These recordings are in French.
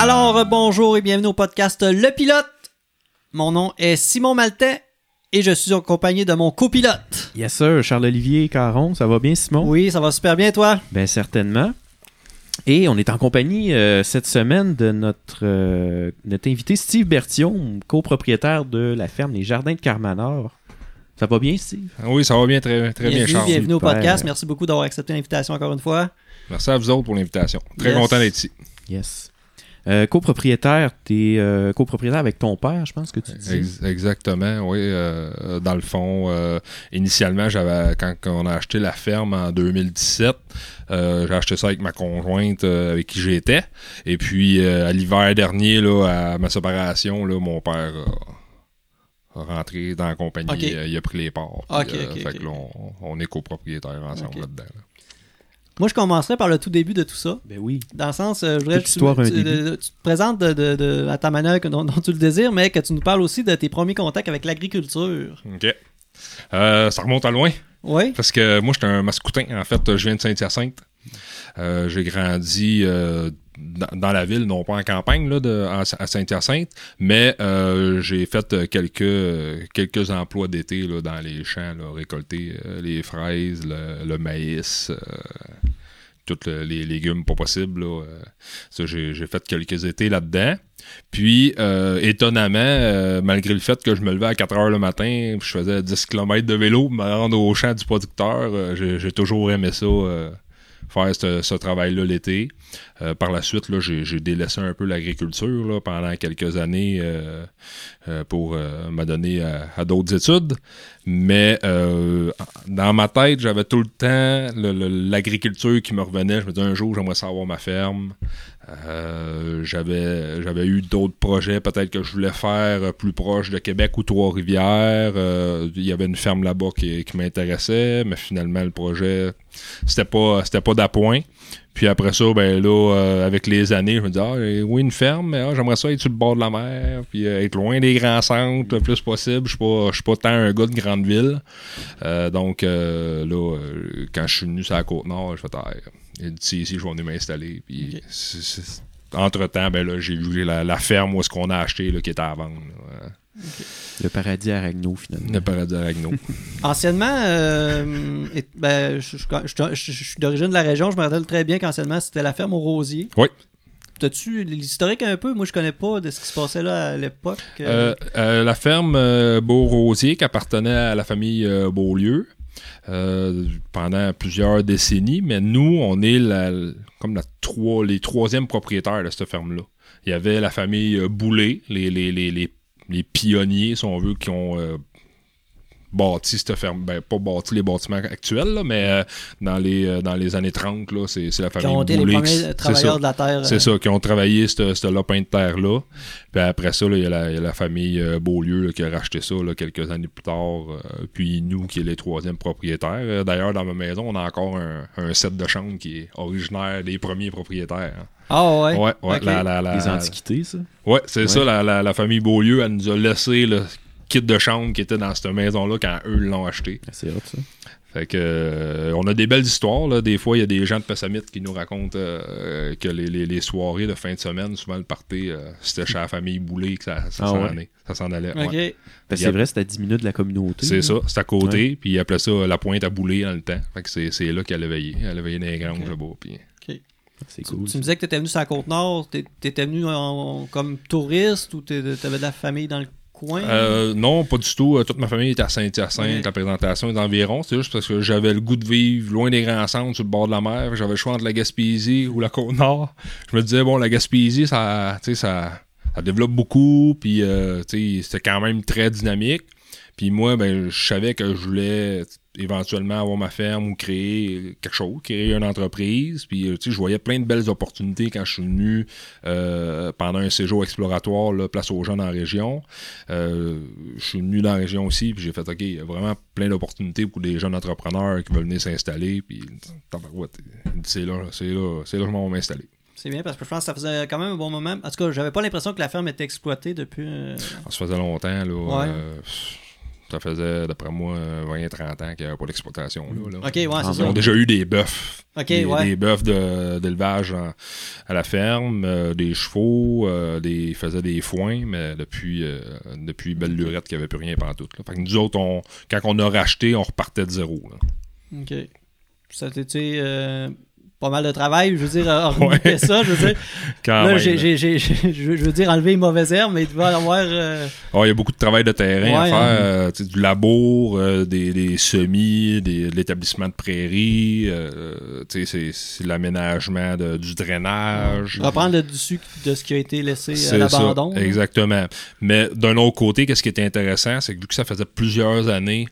Alors, euh, bonjour et bienvenue au podcast Le Pilote. Mon nom est Simon Maltais et je suis accompagné de mon copilote. Yes sir, Charles-Olivier Caron, ça va bien Simon? Oui, ça va super bien, toi? Ben certainement. Et on est en compagnie euh, cette semaine de notre, euh, notre invité Steve Bertillon, copropriétaire de la ferme Les Jardins de Carmanor. Ça va bien, Steve? Oui, ça va bien, très, très bien, bienvenue, Charles. bienvenue au podcast. Merci beaucoup d'avoir accepté l'invitation encore une fois. Merci à vous autres pour l'invitation. Très Yes. content d'être ici. Yes. Euh, copropriétaire, t'es euh, copropriétaire avec ton père, je pense que tu dis. Ex- exactement, oui. euh, dans le fond, euh, initialement, j'avais quand on a acheté la ferme en 2017, euh, j'ai acheté ça avec ma conjointe euh, avec qui j'étais. Et puis, euh, à l'hiver dernier, là, à ma séparation, là, mon père rentré dans la compagnie. Ok. euh, il a pris les parts. Ok, Puis, euh, fait que là, on, on est copropriétaires ensemble là-dedans. là. Moi, je commencerai par le tout début de tout ça. Ben oui. Dans le sens, euh, je voudrais que tu, un tu- te présentes de, de- de- à ta manière que- dont, dont tu le désires, mais que tu nous parles aussi de tes premiers contacts avec l'agriculture. OK. Euh, ça remonte à loin. Oui? Parce que moi, j'étais un mascoutin. En fait, je viens de Saint-Hyacinthe. Euh, j'ai grandi euh, dans, la ville, non pas en campagne, là, à, Saint-Hyacinthe, mais euh, j'ai fait euh, quelques, euh, quelques emplois d'été là, dans les champs, récolter les fraises, le, maïs, tous le- les légumes pas possibles. ça, j'ai, fait quelques étés là-dedans. Puis, étonnamment, malgré le fait que je me levais à 4 heures le matin, je faisais 10 km de vélo, pour me rendre au champ du producteur, j'ai, toujours aimé ça, faire ce, ce travail-là l'été. Euh, par la suite, j'ai, délaissé un peu l'agriculture pendant quelques années euh, euh, pour euh, me donner à, à d'autres études. Mais euh, dans ma tête, j'avais tout le temps l'agriculture qui me revenait. Je me disais un jour, j'aimerais savoir ma ferme. Euh, j'avais eu d'autres projets peut-être que je voulais faire euh, plus proche de Québec ou Trois-Rivières. Euh, Il y avait une ferme là-bas qui, qui m'intéressait, mais finalement le projet c'était pas pas d'appoint. Puis après ça, ben là, euh, avec les années, je me dis ah oui une ferme, mais ah, j'aimerais ça être sur le bord de la mer, puis euh, être loin des grands centres le plus possible. Je je suis pas tant un gars de grande ville. Euh, donc euh, là, euh, quand je suis venu sur la côte nord, je fais ah, ici, je vais venir m'installer. Puis c'est- c'est- entre-temps, ben là, j'ai vu la, la ferme où est-ce qu'on a acheté là, qui était à vendre. là. Le paradis à Ragno, finalement. Le paradis Aragno. Anciennement, euh, et- ben, je, je- je- je- je suis d'origine de la région, je me rappelle très bien qu'anciennement, c'était la ferme au Rosier. Oui. T'as-tu l'historique un peu? Moi, je connais pas de ce qui se passait là à l'époque. Euh, euh, la ferme euh, Beau-Rosier qui appartenait à la famille euh, Beaulieu euh, pendant plusieurs décennies, mais nous, on est la, comme la trois, les troisièmes propriétaires de cette ferme-là. Il y avait la famille Boulet, les, les, les, les, les pionniers, si on veut, qui ont euh, bâti cette ferme. Ben, pas bâti les bâtiments actuels, là, mais euh, dans, les, euh, dans les années 30, là, c'est, c'est la qui famille ont été les qui- premiers c'est ça. travailleurs de la terre. C'est euh, ça, qui ont travaillé ce ce lopin de terre-là. Puis après ça, il y, a la- il y a la famille euh, Beaulieu là, qui a racheté ça là, quelques années plus tard. euh, puis nous, qui est les troisièmes propriétaires. D'ailleurs, dans ma maison, on a encore un, un set de chambre qui est originaire des premiers propriétaires. hein. Ah ouais? Ouais, la- la- la- Les antiquités, ça? ouais, c'est Ouais. ça. La, la- la famille Beaulieu, elle nous a laissé le kit de chambre qui était dans cette maison-là quand eux l'ont acheté. Ah, C'est hot, ça. Fait que euh, on a des belles histoires. Là. Des fois, il y a des gens de Pessamit qui nous racontent euh, que les, les- les soirées de fin de semaine, souvent le party, euh, c'était chez la famille Boulay que ça, ça Ah s'en ouais. allait. Ça s'en allait. Ok. ouais. Parce que Yep. c'est vrai, c'est à 10 minutes de la communauté. C'est ça, c'est à côté. Puis après ça, la pointe à Boulay dans le temps. Fait que c'est, c'est là qu'elle a veillé. Elle a veillé dans les granges Ok. là-bas. Puis... C'est Tu, cool. tu me disais que tu étais venu sur la Côte-Nord. T'é- T'étais venu en- comme touriste ou t'avais de la famille dans le coin? Euh, non, pas du tout. Euh, Toute ma famille était à Saint-Hyacinthe. Ouais. La présentation est d'environ. C'est juste parce que j'avais le goût de vivre loin des grands centres, sur le bord de la mer. J'avais le choix entre la Gaspésie ou la Côte-Nord. Je me disais, bon, la Gaspésie, ça, ça, ça développe beaucoup. Puis, euh, c'était quand même très dynamique. Puis moi, ben, je savais que je voulais éventuellement avoir ma ferme ou créer quelque chose, créer une entreprise. Puis, euh, tu sais, je voyais plein de belles opportunités quand je suis venu euh, pendant un séjour exploratoire, là, place aux jeunes en région. Euh, je suis venu dans la région aussi, puis j'ai fait, OK, il y a vraiment plein d'opportunités pour des jeunes entrepreneurs qui veulent venir s'installer. Puis, c'est là, c'est là, c'est là que je m'en vais m'installer. C'est bien parce que je pense que ça faisait quand même un bon moment. En tout cas, j'avais pas l'impression que la ferme était exploitée depuis. euh, Ça faisait longtemps, là. Ouais. euh, Ça faisait, d'après moi, 20-30 ans qu'il n'y avait pas d'exploitation. Là, là. Ok, ouais, c'est Ils ont déjà eu des bœufs. Des, ouais. des bœufs d'élevage à la ferme, euh, des chevaux, euh, des, ils faisaient des foins, mais depuis, euh, depuis Belle Lurette, qu'il n'y avait plus rien pantoute. Là. Fait que nous autres, on, quand on a racheté, on repartait de zéro. là. Ok. Ça a été euh, pas mal de travail, je veux dire, Ouais. que ça, je veux dire. Quand là, j'ai- je veux dire, enlever les mauvaises herbes, mais il devait y avoir. euh, Ah, il y a beaucoup de travail de terrain à faire, hein. euh, tu du labour, euh, des, des semis, des- de l'établissement de prairies, euh, tu c'est c'est l'aménagement de- du drainage. reprendre le dessus de ce qui a été laissé à C'est l'abandon. ça, exactement. Mais d'un autre côté, qu'est-ce qui était intéressant, c'est que vu que ça faisait plusieurs années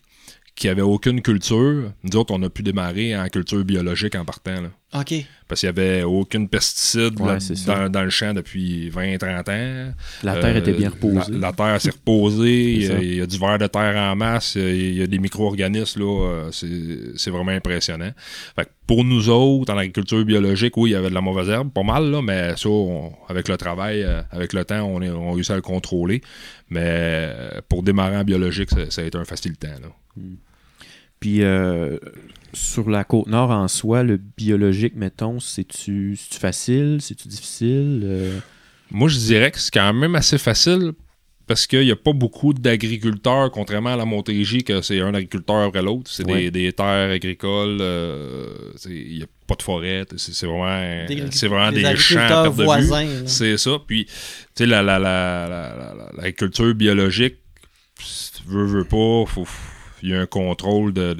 qu'il n'y avait aucune culture, nous autres, on a pu démarrer en culture biologique en partant. là. Ok. Parce qu'il n'y avait aucune pesticide Ouais, dans, dans le champ depuis 20-30 ans. La terre Euh, était bien reposée. La, la terre s'est reposée. il, y a, ça. il y a du verre de terre en masse. Il y a des micro-organismes. là, euh, C'est c'est vraiment impressionnant. Fait que pour nous autres, en agriculture biologique, oui, il y avait de la mauvaise herbe, pas mal, là, mais ça, on- avec le travail, euh, avec le temps, on, est, on a réussi à le contrôler. Mais euh, pour démarrer en biologique, ça, ça a été un facilitant. Là. Puis euh, sur la côte nord en soi, le biologique, mettons, c'est-tu facile, c'est-tu difficile? euh? Moi, je dirais que c'est quand même assez facile parce qu'il n'y a pas beaucoup d'agriculteurs, contrairement à la Montérégie, que c'est un agriculteur après l'autre. C'est Ouais. des, des terres agricoles, euh, il n'y a pas de forêt. C'est vraiment, Des, c'est vraiment des des, champs à agriculteurs perte de vue. voisins. là. C'est ça. Puis, tu sais, la, la, la, la- la- la- l'agriculture biologique, si tu veux, veux pas, faut, il y a un contrôle de,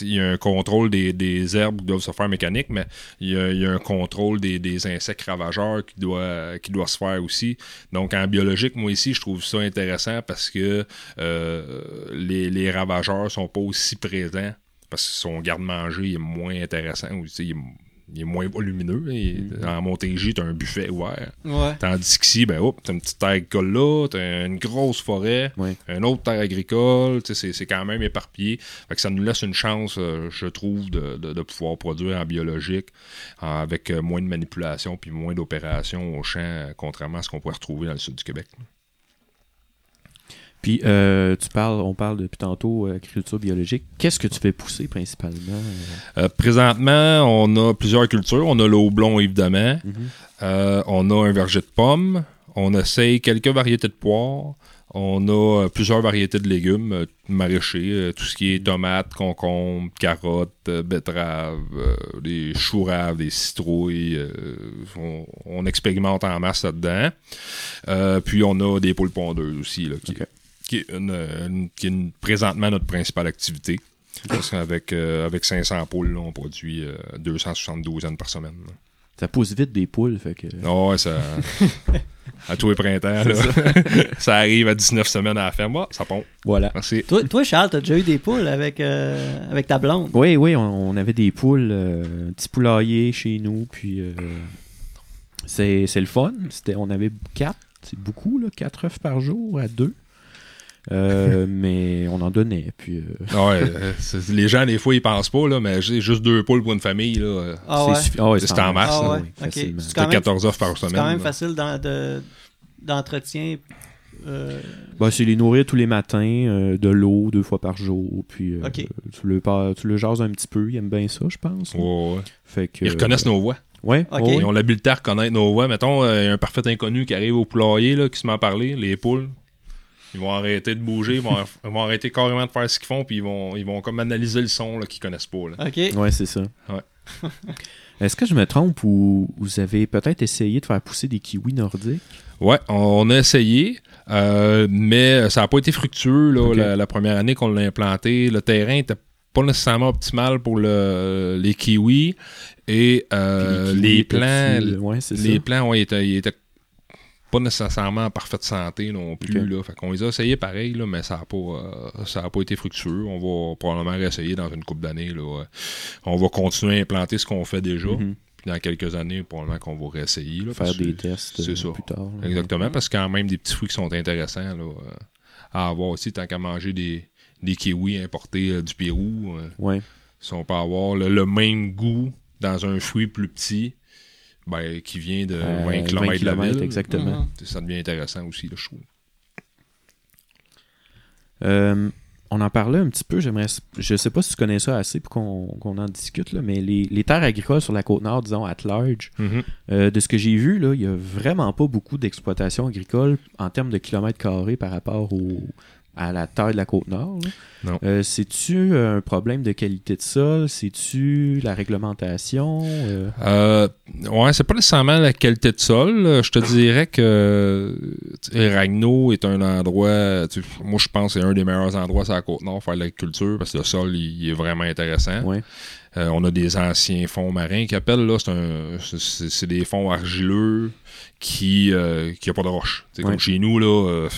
il y a un contrôle des, des herbes qui doivent se faire mécanique, mais il y a, il y a un contrôle des, des insectes ravageurs qui doit, qui doit se faire aussi. Donc, en biologique, moi ici, je trouve ça intéressant parce que euh, les, les ravageurs sont pas aussi présents parce que son garde-manger est moins intéressant. Il est moins volumineux. Il- En Montérégie, tu as un buffet ouvert. Ouais. Tandis qu'ici, ben, hop, t'as une petite terre agricole là, t'as une grosse forêt, Ouais. une autre terre agricole, c'est quand même éparpillé. Fait que ça nous laisse une chance, euh, je trouve, de, de- de pouvoir produire en biologique avec euh, moins de manipulation puis moins d'opérations au champ, euh, contrairement à ce qu'on pourrait retrouver dans le sud du Québec. Puis euh, tu parles, on parle depuis tantôt euh, agriculture biologique. Qu'est-ce que tu fais pousser principalement? euh? Présentement, on a plusieurs cultures. On a le houblon, évidemment. Mhm. Euh, on a un verger de pommes. On essaye quelques variétés de poires. On a plusieurs variétés de légumes maraîchers, tout ce qui est tomates, concombres, carottes, betteraves, euh, des choux raves, des citrouilles. euh, on, on expérimente en masse là-dedans. Euh, puis on a des poules pondeuses aussi, là, qui. Qui est, une- une- qui est une- présentement notre principale activité. Parce qu'avec euh, avec 500 poules, là, on produit euh, 272 ânes par semaine. là. Ça pousse vite des poules, fait que. Ah ouais, ça. à tous les printemps, là. ça arrive à 19 semaines à la ferme. Ah, ça pompe. Voilà. Merci. Toi, toi, Charles, t'as déjà eu des poules avec, euh, avec ta blonde? Oui, oui, on, on avait des poules, euh, un petit poulailler chez nous, puis euh, c'est c'est le fun. C'était, on avait quatre, c'est beaucoup, là, quatre œufs par jour à deux. Euh, mais on en donnait, puis euh, Ah ouais, euh, c'est- les gens, des fois, ils pensent pas, là, mais j'ai juste deux poules pour une famille. Là. Ah c'est ouais? ah ouais, C'est en masse, Ah. C'est C'est même- 14 œufs par C'est semaine. quand même là. facile d'en- de- d'entretien. euh, Ben, c'est les nourrir tous les matins, euh, de l'eau deux fois par jour, puis euh, tu, le, tu le jases un petit peu, ils aiment bien ça, je pense. Ouais, ouais. Fait que, Ils reconnaissent nos voix. Ouais, Ils ont l'habileté à reconnaître nos voix. Mettons, euh, il y a un parfait inconnu qui arrive au poulailler, là, qui se met à parler, les poules. Ils vont arrêter de bouger, ils vont, ils vont arrêter carrément de faire ce qu'ils font, puis ils vont, ils vont comme analyser le son là, qu'ils connaissent pas. Là. ok. Ouais, c'est ça. Ouais. Est-ce que je me trompe ou vous avez peut-être essayé de faire pousser des kiwis nordiques? Ouais, on a essayé, euh, mais ça n'a pas été fructueux là, la, la première année qu'on l'a implanté. Le terrain était pas nécessairement optimal pour le, les kiwis et euh, les, kiwis plants, petits, ouais, c'est les ça. plants, ouais, ils étaient, ils étaient pas nécessairement en parfaite santé non plus. Ok. Là. Fait qu'on les a essayés pareil, là, mais ça n'a pas, euh, ça a pas été fructueux. On va probablement réessayer dans une couple d'années. là. On va continuer à implanter ce qu'on fait déjà. Mhm. Puis dans quelques années, probablement qu'on va réessayer. Là, Faire que des tests c'est euh, ça. plus tard. là. Exactement, parce a quand même des petits fruits qui sont intéressants là, euh, à avoir aussi, tant qu'à manger des, des kiwis importés euh, du Pérou. euh, Ouais. si on peut avoir le, le même goût dans un fruit plus petit, ben, qui vient de Euh, 20 km de la kilomètres, ville, exactement. Mhm. ça devient intéressant aussi, je trouve. Euh, on en parlait un petit peu, j'aimerais. Je sais pas si tu connais ça assez pour qu'on qu'on en discute, là, mais les, les terres agricoles sur la côte nord, disons, at large, Mhm. euh, de ce que j'ai vu, il y a vraiment pas beaucoup d'exploitation agricole en termes de kilomètres carrés par rapport au, à la taille de la côte nord. Non. Euh, C'est-tu un problème de qualité de sol? C'est-tu la réglementation? Euh, Euh, ouais, c'est pas nécessairement la qualité de sol. Je te dirais que Ragno est un endroit. tu moi, je pense que c'est un des meilleurs endroits sur la côte nord pour faire de l'agriculture parce que le sol il, il est vraiment intéressant. ouais. Euh, on a des anciens fonds marins qui appellent là. C'est des fonds argileux qui euh, qui a pas de roche. Ouais. Comme chez nous là.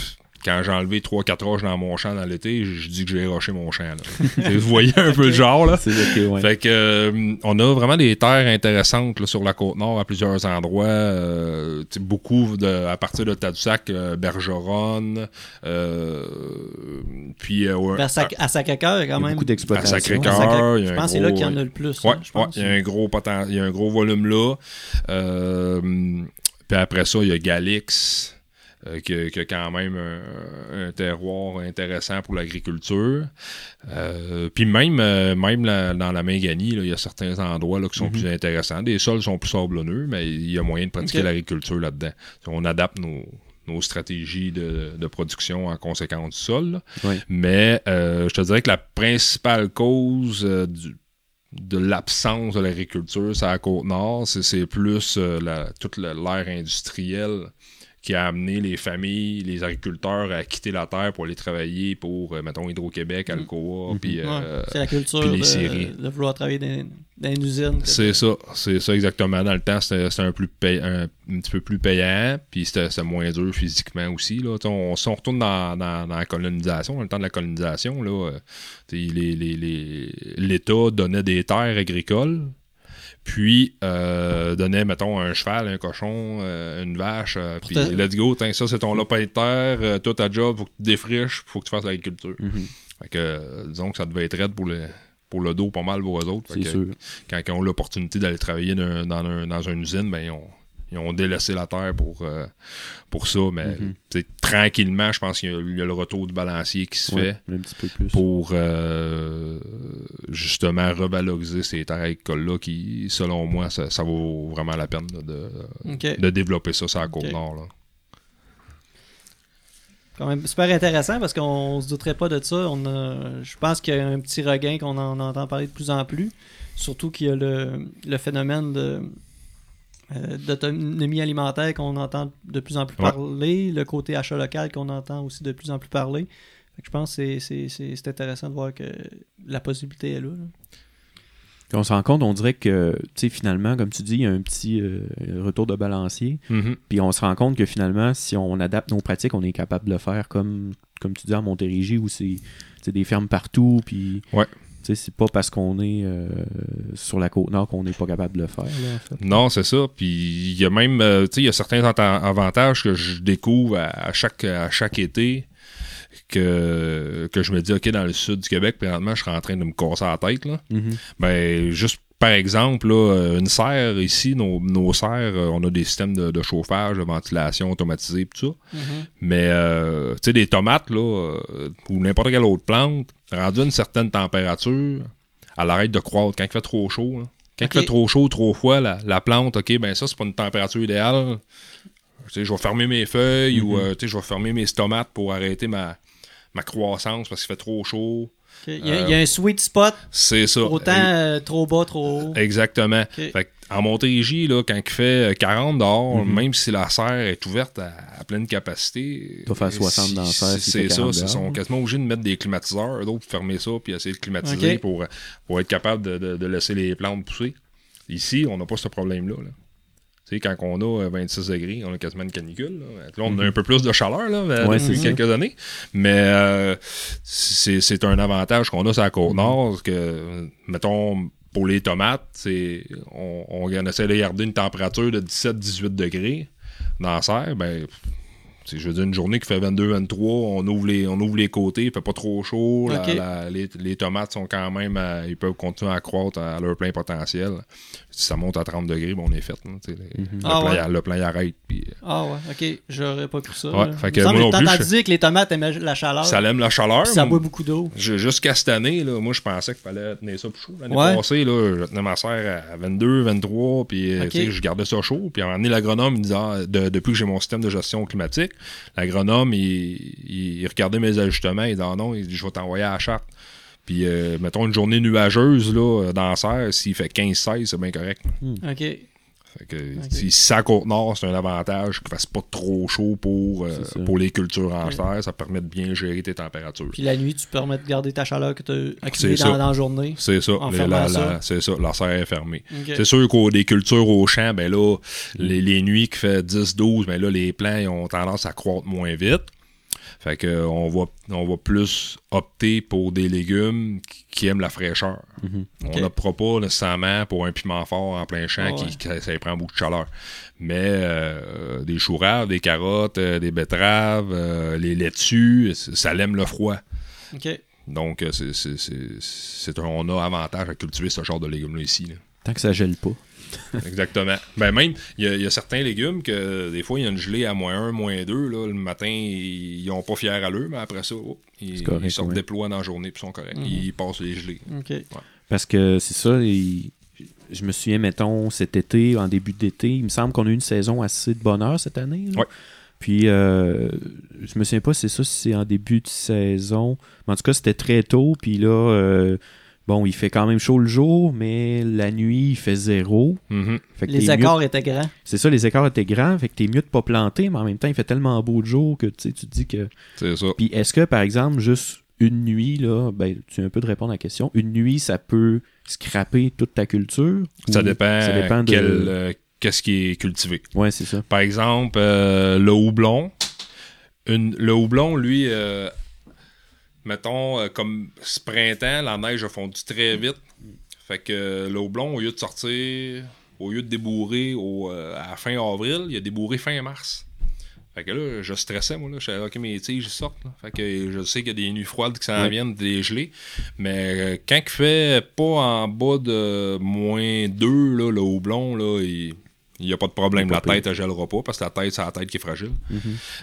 Quand j'ai enlevé 3-4 roches dans mon champ dans l'été, je dis que j'ai roché mon champ. là. Vous voyez un peu le genre, là. Ouais. Fait que euh, on a vraiment des terres intéressantes là, sur la côte nord à plusieurs endroits. euh, beaucoup de, à partir de Tadoussac, euh, Bergeronne, euh, puis euh, ouais, Vers Sac- à Sacré-Cœur, il y a Il y quand même. beaucoup à d'exploitation. Sacré-Cœur, il y a Je pense que c'est là qu'il y en a le plus. Ouais, hein, ouais, il y a un gros y a un gros volume là. Euh, puis après ça, il y a Galix. Euh, qui, a- qui a quand même un, un terroir intéressant pour l'agriculture. Euh, puis même, euh, même la- dans la Minganie, il y a certains endroits là, qui sont Mhm. plus intéressants. Des sols sont plus sablonneux, mais il y a moyen de pratiquer l'agriculture là-dedans. On adapte nos, nos stratégies de, de production en conséquence du sol. Mais euh, je te dirais que la principale cause euh, du- de l'absence de l'agriculture sur la côte nord, c'est- plus euh, la- toute la- l'ère industrielle qui a amené les familles, les agriculteurs à quitter la terre pour aller travailler pour, euh, mettons, Hydro-Québec, Alcoa, Mhm. puis Ouais, euh, c'est la culture puis les de, séries. de vouloir travailler dans, dans une usine. c'est ça, c'est ça exactement. Dans le temps, c'était un, plus pay- un, un petit peu plus payant, puis c'était moins dur physiquement aussi. Là. On, si on retourne dans, dans- dans la colonisation, dans le temps de la colonisation, là, euh, tu sais, les- les- les- l'État donnait des terres agricoles, puis euh, donnait, mettons, un cheval, un cochon, euh, une vache, euh, puis let's go, tiens, ça c'est ton lopin de terre, euh, toi ta job, faut que tu défriches, faut que tu fasses l'agriculture. Mhm. Fait que, disons que ça devait être raide pour le, pour le dos pas mal pour eux autres. Fait que, sûr. quand ils ont l'opportunité d'aller travailler dans, dans, un- dans une usine, ben, ils, ont, ils ont délaissé la terre pour, euh, pour ça. Mais Mhm. tranquillement, je pense qu'il y, a- il y a le retour du balancier qui se Ouais, fait un petit peu plus. pour euh, justement revaloriser ces terres agricoles-là qui, selon moi, ça, ça vaut vraiment la peine là, de, de développer ça sur la côte Ok. nord. Là. quand même super intéressant parce qu'on se douterait pas de ça. On a, je pense qu'il y a un petit regain qu'on en entend parler de plus en plus. Surtout qu'il y a le, le phénomène de euh, d'autonomie alimentaire qu'on entend de plus en plus Ouais. parler, le côté achat local qu'on entend aussi de plus en plus parler. Fait que je pense que c'est- c'est c'est- c'est intéressant de voir que la possibilité est là. on se rend compte, on dirait que, tu sais, finalement, comme tu dis, il y a un petit euh, retour de balancier. Mhm. Puis on se rend compte que finalement, si on adapte nos pratiques, on est capable de le faire comme, comme tu dis, à Montérégie, où c'est des fermes partout. Puis, Ouais. C'est pas parce qu'on est euh, sur la côte nord qu'on n'est pas capable de le faire, là, en fait. Non, c'est ça. Puis il y a même, euh, tu sais, il y a certains anta- avantages que je découvre à, à chaque, à chaque été que, que je me dis, OK, dans le sud du Québec, présentement, je serais en train de me casser la tête. Là. Mhm. Ben, juste par exemple, là, euh, une serre ici, nos, nos serres, euh, on a des systèmes de, de chauffage, de ventilation automatisée, tout ça. Mais, euh, tu sais, des tomates, là, ou n'importe quelle autre plante, rendu à une certaine température, elle arrête de croître quand il fait trop chaud. là. Quand il fait trop chaud, trop froid, la, la plante, OK, ben ça, c'est pas une température idéale. Je vais fermer mes feuilles ou, euh, sais, je vais fermer mes tomates pour arrêter ma, ma croissance parce qu'il fait trop chaud. Il, y a, il y a un sweet spot, C'est ça. autant euh, trop bas, trop haut. Exactement. Ok. Fait que en Montérégie, là, quand il fait euh, 40 dehors, Mhm. même si la serre est ouverte à, à pleine capacité. Tu faire 60 dans la serre C'est ça. 40 Ils sont quasiment obligés de mettre des climatiseurs, eux autres, pour fermer ça, puis essayer de climatiser pour, pour être capable de, de- de laisser les plantes pousser. Ici, on n'a pas ce problème-là. là. Tu sais, quand on a euh, 26 degrés, on a quasiment une canicule. Là, Là, on a un peu plus de chaleur là, Mhm. Ouais, depuis quelques années. Mais euh, c'est un avantage qu'on a sur la Mhm. côte nord. Que, mettons, pour les tomates, on, on essaie de garder une température de 17-18 degrés dans la serre. Ben, je veux dire, une journée qui fait 22-23, on ouvre les on ouvre les côtés, il fait pas trop chaud. la- Ok. la- les, les tomates sont quand même, à- ils peuvent continuer à croître à leur plein potentiel. Si ça monte à 30 degrés, ben, on est fait. Mhm. le, Ah plan, ouais? il- le plan il arrête. Puis, Ah ouais, ok, j'aurais pas cru ça. Ouais, fait que moi non plus, je- dit que les tomates aimaient la chaleur. Ça aime la chaleur. ça boit beaucoup d'eau. Jusqu'à cette année, là, moi, je pensais qu'il fallait tenir ça plus chaud. L'année Ouais. passée, là, je tenais ma serre à 22, 23, puis euh, Ok. tu sais, je gardais ça chaud. Puis à un moment donné, l'agronome, il disait, ah, de- depuis que j'ai mon système de gestion climatique, l'agronome, il, il, il regardait mes ajustements, il disait, ah non, il dit, je vais t'envoyer à la charte. Puis, euh, mettons, une journée nuageuse là, dans la serre, s'il fait 15-16, c'est bien correct. Ok. Fait que, Si c'est à Côte-Nord, c'est un avantage qu'il ne fasse pas trop chaud pour, euh, ça. pour les cultures en Ouais. serre. Ça permet de bien gérer tes températures. Puis la nuit, tu permets de garder ta chaleur que tu as accumulée dans, ça. dans la journée. C'est ça, En les- fermant la, ça. la- c'est ça, la serre est fermée. C'est sûr qu'au des cultures au champ, ben là, les, les nuits qui fait 10-12, ben là, les plants ils ont tendance à croître moins vite. Fait que on va, on va plus opter pour des légumes qui, aiment la fraîcheur. On Ok. n'optera pas nécessairement pour un piment fort en plein champ Ah qui, ça prend beaucoup de chaleur. Mais euh, des choux des carottes, euh, des betteraves, euh, les laitues, ça aime le froid. Ok. Donc, c'est, c'est, c'est- c'est un- on a avantage à cultiver ce genre de légumes-là ici. là. Tant que ça gèle pas. Exactement. Ben même, il y, a- il y a certains légumes que des fois, il y a une gelée à moins 1, moins 2. Là, le matin, ils n'ont pas fier à l'eux, mais après ça, oh, ils, C'est correct, ils sortent ouais. des plois dans la journée puis sont corrects. Mhm. Ils passent les gelées. Parce que c'est ça, je me souviens, mettons, cet été, en début d'été, il me semble qu'on a eu une saison assez de bonheur cette année. là. Ouais. Puis, euh, je me souviens pas, c'est ça, si c'est en début de saison. Mais en tout cas, c'était très tôt. Puis là, euh, bon, il fait quand même chaud le jour, mais la nuit, il fait zéro. Mhm. Fait que Les accords étaient grands. C'est ça, les écarts étaient grands. Fait que t'es mieux de pas planter, mais en même temps, il fait tellement beau de jour que tu sais, tu te dis que. C'est ça. Puis est-ce que, par exemple, juste une nuit, là, ben, tu viens un peu de répondre à la question, une nuit, ça peut scraper toute ta culture? Ça dépend, ça dépend de... quel, euh, qu'est-ce qui est cultivé. Ouais, c'est ça. Par exemple, euh, le houblon. Une- le houblon, lui, euh, mettons, euh, comme ce printemps, la neige a fondu très vite. Fait que euh, le houblon, au lieu de sortir, au lieu de débourrer au, euh, à fin avril, il a débourré fin mars. Fait que là, je stressais, moi, là. Je savais, OK, mes tiges, sortent, là. Fait que je sais qu'il y a des nuits froides qui s'en Ouais. viennent, des gelées. Mais quand il fait pas en bas de moins 2, là, le houblon, là, il n'y a pas de problème. Il La tête, elle gèlera pas parce que la tête, c'est la tête qui est fragile. Mhm.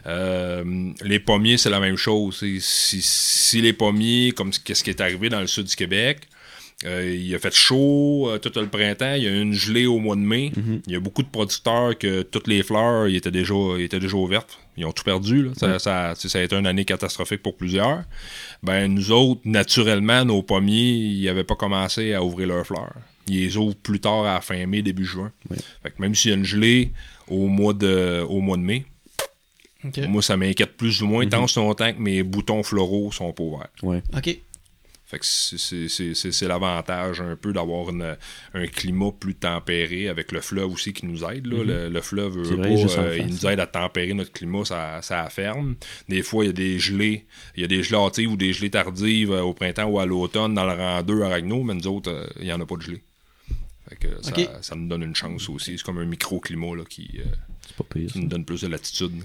Euh, les pommiers, c'est la même chose. Si, si les pommiers, comme ce qui est arrivé dans le sud du Québec, euh, il a fait chaud euh, tout le printemps, il y a eu une gelée au mois de mai. Mhm. Il y a beaucoup de producteurs que toutes les fleurs ils étaient déjà, ils étaient déjà ouvertes. Ils ont tout perdu. là. Ça a été une année catastrophique pour plusieurs. Ben, nous autres, naturellement, nos pommiers, ils n'avaient pas commencé à ouvrir leurs fleurs. Ils les ouvrent plus tard à la fin mai, début juin. Ouais. Fait que même s'il y a une gelée au mois de, au mois de mai, moi, ça m'inquiète plus ou moins tant ce longtemps que mes boutons floraux sont pas ouverts. Ouais. Ok. Fait que c'est- c'est- c'est c'est- c'est l'avantage un peu d'avoir une- un climat plus tempéré avec le fleuve aussi qui nous aide. là. le, le fleuve, vrai, pas, euh, il nous aide à tempérer notre climat, ça, ça ferme. Des fois, il y a des gelées. Il y a des gelées hâtives ou des gelées tardives euh, au printemps ou à l'automne dans le rang 2 à Ragno, mais nous autres, euh, il n'y en a pas de gelée. Ça, nous donne une chance aussi. C'est comme un microclimat là, qui, euh, pire. qui donne plus de latitude.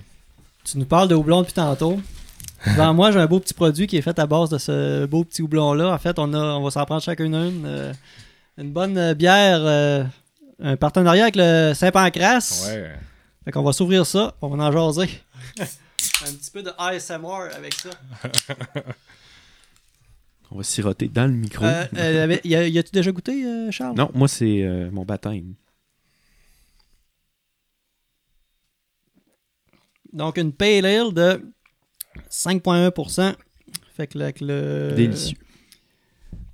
Tu nous parles de houblon depuis tantôt. Devant moi, j'ai un beau petit produit qui est fait à base de ce beau petit houblon-là. En fait, on, a, on va s'en prendre chacune une. euh, une bonne bière, euh, un partenariat avec le Saint-Pancras. Ouais. Fait qu'on va s'ouvrir ça, on va en jaser. un petit peu de ASMR avec ça. On va siroter dans le micro. Euh, euh, avait- y a- y a-tu déjà goûté, euh, Charles? Non, moi, c'est euh, mon baptême. Donc, une Pale Ale de 5,1%. Fait que le- Délicieux.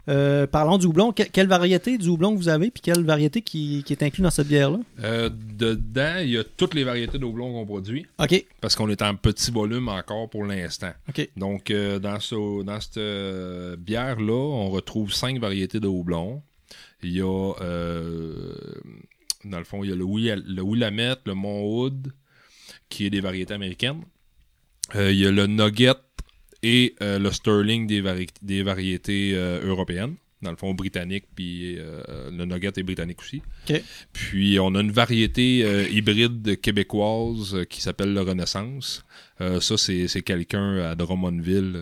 Euh, parlons du houblon. Que- quelle variété du houblon que vous avez, puis quelle variété qui, qui est inclue dans cette bière-là? Euh, dedans, il y a toutes les variétés de houblon qu'on produit. OK, parce qu'on est en petit volume encore pour l'instant. OK. Donc, euh, dans, ce, dans cette euh, bière-là, on retrouve cinq variétés de houblon. Il y a, dans le fond, il y a le, le Willamette, le Montwood, qui est des variétés américaines. Il y a le Nugget et euh, le Sterling des, vari- des variétés euh, européennes. Dans le fond, britannique, puis euh, le Nugget est britannique aussi. Puis on a une variété hybride québécoise qui s'appelle le Renaissance. Ça, c'est quelqu'un à Drummondville,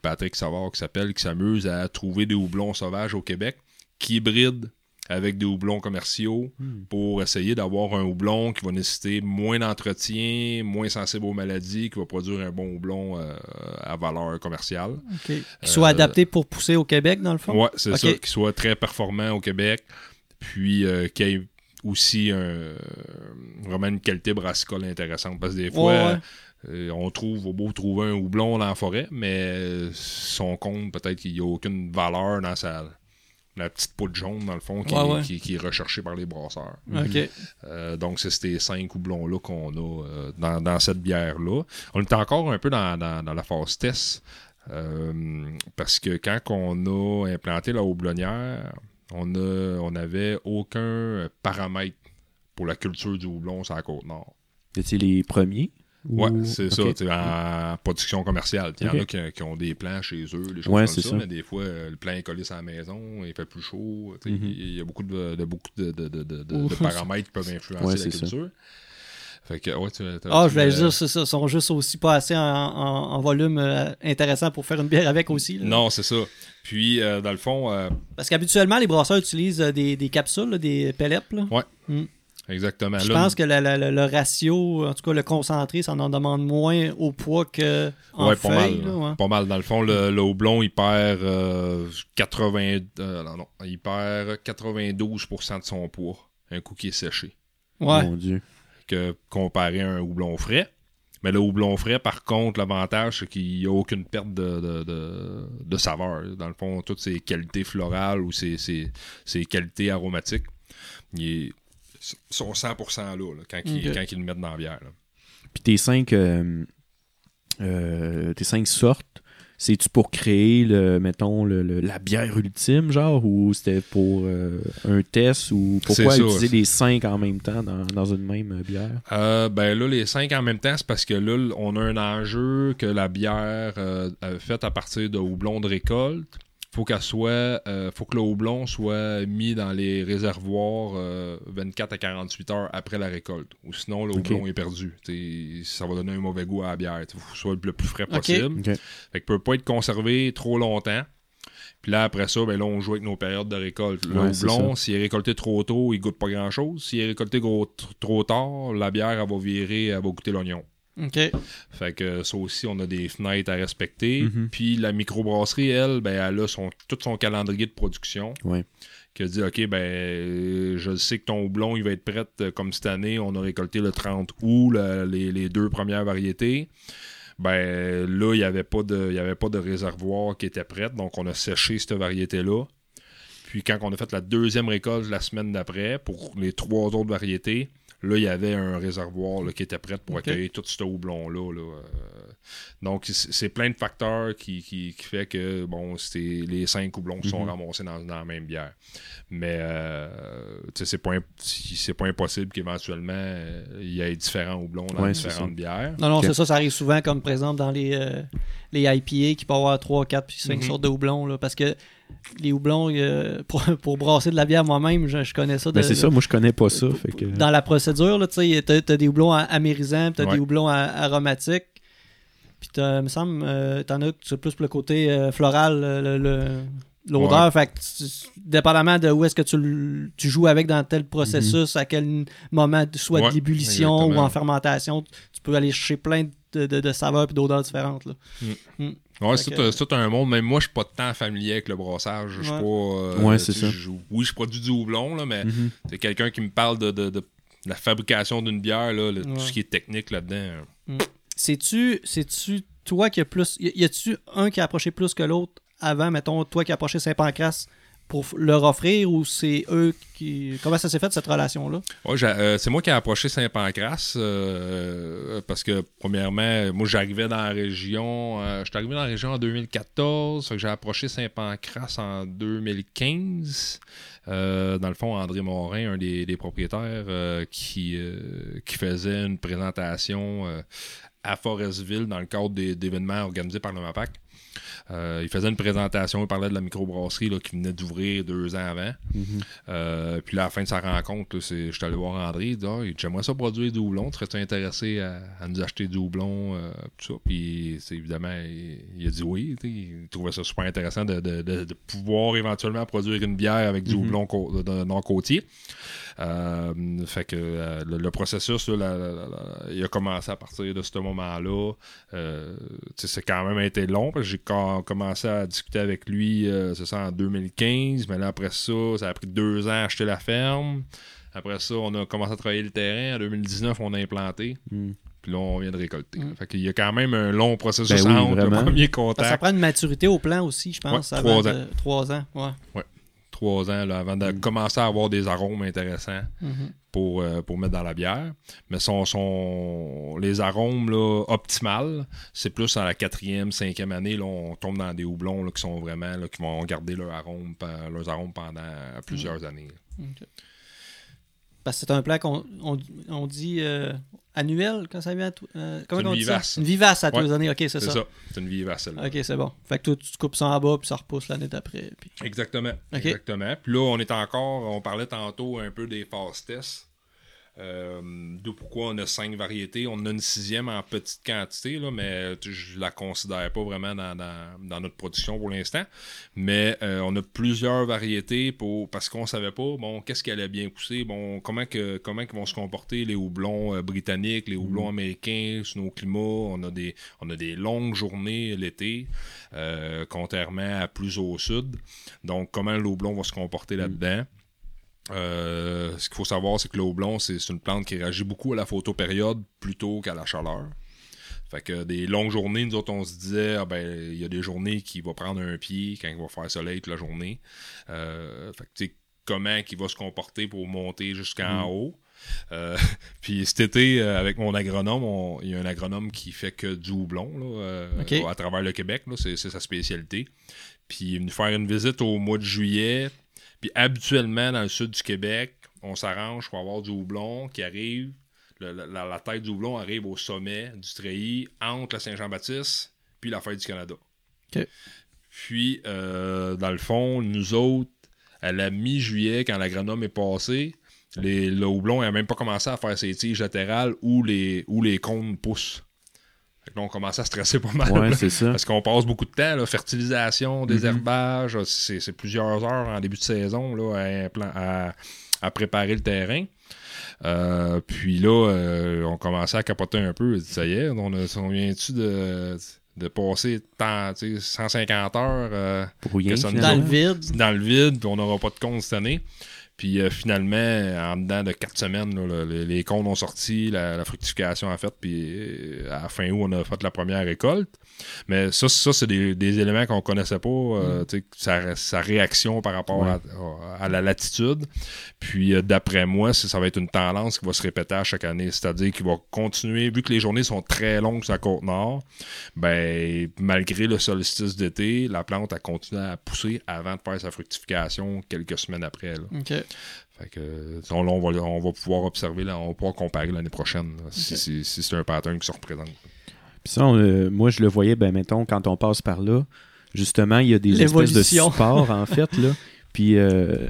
Patrick Savard, qui s'appelle, qui s'amuse à trouver des houblons sauvages au Québec, qui hybride avec des houblons commerciaux Hmm. pour essayer d'avoir un houblon qui va nécessiter moins d'entretien, moins sensible aux maladies, qui va produire un bon houblon euh, à valeur commerciale. Qui soit Euh, adapté pour pousser au Québec, dans le fond? Ouais, c'est ça, qu'il soit très performant au Québec, puis euh, qu'il y ait aussi un, vraiment une qualité brassicole intéressante. Parce que des fois, Ouais, ouais. euh, on trouve, au beau trouver un houblon dans la forêt, mais son compte, peut-être qu'il n'y a aucune valeur dans sa la petite poudre jaune, dans le fond, qui, Ouais, est- ouais. qui- qui est recherchée par les brasseurs. OK. Euh, donc, c'est ces cinq houblons-là qu'on a euh, dans, dans cette bière-là. On est encore un peu dans, dans- dans la phase test. euh, parce que quand on a implanté la houblonnière, on a on n'avait aucun paramètre pour la culture du houblon sur la côte nord. Étiez les premiers? Ouais, Ou- c'est ok. ça, tu sais, en production commerciale. Il y en a qui, qui ont des plans chez eux, des choses Ouais, comme c'est ça, ça. mais des fois, euh, le plan est collé sur la maison, il fait plus chaud. tu sais, Mhm. Il y a beaucoup de, de- beaucoup de, de- de- paramètres qui peuvent influencer Ouais, la ça. culture. Fait que, ouais, tu, Ah, je vais voulais- dire, c'est ça. Ils sont juste aussi pas assez en, en- en volume euh, intéressant pour faire une bière avec aussi. là. Non, c'est ça. Puis, euh, dans le fond, euh, Parce qu'habituellement, les brasseurs utilisent euh, des, des capsules, là, des pellets. là. Exactement. Je pense que la- la- la- le ratio, en tout cas le concentré, ça en demande moins au poids que en ouais, pas feuille. mal. là, ouais. Pas mal. Dans le fond, le, le houblon, il perd euh, 80... euh, non, non. Il perd 92% de son poids, un coup qui est séché. Ouais. Mon Dieu. que comparé à un houblon frais. Mais le houblon frais, par contre, l'avantage, c'est qu'il n'y a aucune perte de, de, de- de saveur. Dans le fond, toutes ses qualités florales ou ses, ses- ses qualités aromatiques, ils sont 100% là, là, quand, ils, Ok. quand ils le mettent dans la bière. là. Puis tes cinq, euh, euh, tes cinq sortes, c'est-tu pour créer, le, mettons, le, le- la bière ultime, genre, ou c'était pour euh, un test, ou pourquoi utiliser les cinq en même temps dans, dans une même bière? Euh, ben là, les cinq en même temps, c'est parce que là, on a un enjeu que la bière euh, euh, faite à partir de houblon de récolte, faut qu'elle soit, euh, faut que le houblon soit mis dans les réservoirs euh, 24 à 48 heures après la récolte. Ou sinon, le houblon est perdu. T'sais, ça va donner un mauvais goût à la bière. Il faut que ce soit le plus frais possible. Ok. Fait que peut pas être conservé trop longtemps. Puis là, après ça, ben là, on joue avec nos périodes de récolte. Le Ouais, houblon, s'il est récolté trop tôt, il goûte pas grand-chose. S'il est récolté gros- trop tard, la bière, elle va virer, elle va goûter l'oignon. OK. Fait que ça aussi, on a des fenêtres à respecter. Mhm. Puis la microbrasserie, elle, ben, elle a son, tout son calendrier de production Ouais. qui a dit OK, ben, euh, je sais que ton houblon, il va être prêt euh, comme cette année. On a récolté le 30 août, le- les, les deux premières variétés. Ben là, il n'y avait, pas de- il y avait pas de réservoir qui était prêt. Donc, on a séché cette variété-là. Puis, quand on a fait la deuxième récolte la semaine d'après, pour les trois autres variétés, là, il y avait un réservoir là, qui était prêt pour accueillir tout ce houblon-là. là. Euh, donc, c'est plein de facteurs qui, qui, qui fait que, bon, c'est les cinq houblons qui sont Mhm. ramassés dans, dans la même bière. Mais, euh, c'est pas, imp- c'est pas impossible qu'éventuellement, euh, il y ait différents houblons dans Ouais, différentes bières. Non, non, c'est ça, ça arrive souvent, comme par exemple dans les, euh, les IPA qui peuvent avoir 3, 4 puis 5 Mhm. sortes de houblons. Là, parce que les houblons, euh, pour, pour brasser de la bière moi-même, je, je connais ça. de- Ben, c'est ça, moi je connais pas ça. pour- Fait que... Dans la procédure, là, tu t'as des houblons a- amérisants, puis t'as Ouais. des houblons aromatiques. Puis t'as, me semble, euh, t'en as plus pour le côté euh, floral, l'odeur. Ouais. Fait que, tu- dépendamment de où est-ce que tu, tu joues avec dans tel processus, à quel moment, soit Ouais, de l'ébullition ou en fermentation, tu peux aller chercher plein de, de- de saveurs et d'odeurs différentes. Là. Ouais, c'est que- tout, un- c'est tout un monde. Même moi, je suis pas tant familier avec le brassage. Je suis Ouais. pas. euh, Ouais, c'est ça. je- oui, je produis du houblon, là, mais Mhm. c'est quelqu'un qui me parle de, de- de la fabrication d'une bière, là, le- Ouais. tout ce qui est technique là-dedans. C'est-tu, c'est-tu toi qui a plus. Y, y a-tu un qui a approché plus que l'autre avant, mettons, toi qui as approché Saint-Pancras pour leur offrir ou c'est eux qui. Comment ça s'est fait cette relation-là? Ouais, euh, c'est moi qui ai approché Saint-Pancras euh, parce que, premièrement, moi, j'arrivais dans la région. euh, je suis arrivé dans la région en 2014. fait que j'ai approché Saint-Pancras en 2015. Euh, dans le fond, André Morin, un des, propriétaires, euh, qui, euh, qui faisait une présentation euh, à Forestville dans le cadre d'événements organisés par le MAPAC. Euh, il faisait une présentation, il parlait de la microbrasserie là, qui venait d'ouvrir deux ans avant. Mhm. Euh, puis là, à la fin de sa rencontre, je suis allé voir André, il dit ah, J'aimerais ça produire du houblon, serais-tu intéressé à, à nous acheter du houblon euh, tout ça? Puis évidemment, il, il a dit oui. Il trouvait ça super intéressant de, de- de- de pouvoir éventuellement produire une bière avec du Mhm. houblon cô- de nord-côtier. Euh, fait que euh, le, le processus, là, la- la- la- il a commencé à partir de ce moment-là. Euh, c'est quand même été long parce que j'ai commencé à discuter avec lui, euh, c'est ça, en 2015. Mais là, après ça, ça a pris deux ans à acheter la ferme. Après ça, on a commencé à travailler le terrain. En 2019, on a implanté. Mm. Puis là, on vient de récolter. Mm. Fait qu'il y a quand même un long processus Ben oui, entre le premier que ça contact. prend une maturité au plan aussi, je pense. Ouais, avant trois de- Trois ans, ouais. Trois ans là, avant de Mm. commencer à avoir des arômes intéressants. Mhm. pour, euh, pour mettre dans la bière. Mais son, son, les arômes là, optimales, c'est plus à la quatrième, cinquième année, là, on tombe dans des houblons là, qui sont vraiment là, qui vont garder leur arôme, leurs arômes pendant plusieurs années. Ok. Parce que c'est un plat qu'on on, on dit euh, annuel quand ça vient à tout- euh, comment une on dit ça? vivace. Une vivace à tous Ouais. les années, ok, c'est C'est ça. ça. C'est une vivace. Ok, c'est bon. Fait que toi, tu coupes ça en bas, puis ça repousse l'année d'après. puis- Exactement. Exactement. Puis là, on est encore, on parlait tantôt un peu des phases tests. Euh, D'où pourquoi on a cinq variétés. On a une sixième en petite quantité, là, mais je la considère pas vraiment dans, dans- dans notre production pour l'instant. Mais euh, on a plusieurs variétés pour parce qu'on savait pas bon qu'est-ce qui allait bien pousser, bon comment que comment ils vont se comporter les houblons euh, britanniques, les houblons américains sous nos climats. On a des on a des longues journées l'été, euh, contrairement à plus au sud. Donc comment le houblon va se comporter là-dedans. Euh, ce qu'il faut savoir, c'est que le houblon, c'est une plante qui réagit beaucoup à la photopériode plutôt qu'à la chaleur. Fait que des longues journées, nous autres, on se disait, ah ben, il y a des journées qui va prendre un pied quand il va faire soleil toute la journée. Euh, fait que, tu sais, comment il va se comporter pour monter jusqu'en haut. Euh, puis cet été, euh, avec mon agronome, on- il y a un agronome qui fait que du houblon là, euh, à travers le Québec. c'est sa spécialité. Puis il est venu faire une visite au mois de juillet. Puis habituellement, dans le sud du Québec, on s'arrange pour avoir du houblon qui arrive. le- la, la- la tête du houblon arrive au sommet du treillis entre la Saint-Jean-Baptiste puis la fête du Canada. Puis, euh, dans le fond, nous autres, à la mi-juillet, quand l'agronome est passé, les, le houblon n'a même pas commencé à faire ses tiges latérales où les, où les cônes poussent. Fait que là, on commence à stresser pas mal. Ouais, c'est ça. Parce qu'on passe beaucoup de temps, là, fertilisation, désherbage, c'est c'est plusieurs heures en début de saison là, à, implan- à- à préparer le terrain. Euh, puis là, euh, on commençait à capoter un peu. Ça y est, on, a- on vient-tu de, de passer tant, tu sais, 150 heures euh, Pour rien, que ça nous Dans le vide. dans le vide, puis on n'aura pas de compte cette année. Puis euh, finalement, en dedans de quatre semaines, là, le- les, les comptes ont sorti, la, la fructification a fait, puis euh, à fin août, on a fait la première récolte. Mais ça, ça c'est des, des éléments qu'on connaissait pas, euh, sais, sa, sa réaction par rapport Ouais. à, à la latitude. Puis euh, d'après moi, ça va être une tendance qui va se répéter à chaque année. C'est-à-dire qu'il va continuer, vu que les journées sont très longues sur la côte nord, ben malgré le solstice d'été, la plante a continué à pousser avant de faire sa fructification quelques semaines après. là. Ok. Fait que on, va, on va pouvoir observer, là, on va pouvoir comparer l'année prochaine là, si, Ok. si- si c'est un pattern qui se représente. Puis ça, on, euh, moi, je le voyais, ben, mettons, quand on passe par là, justement, il y a des espèces de supports, en fait, là. Puis, euh,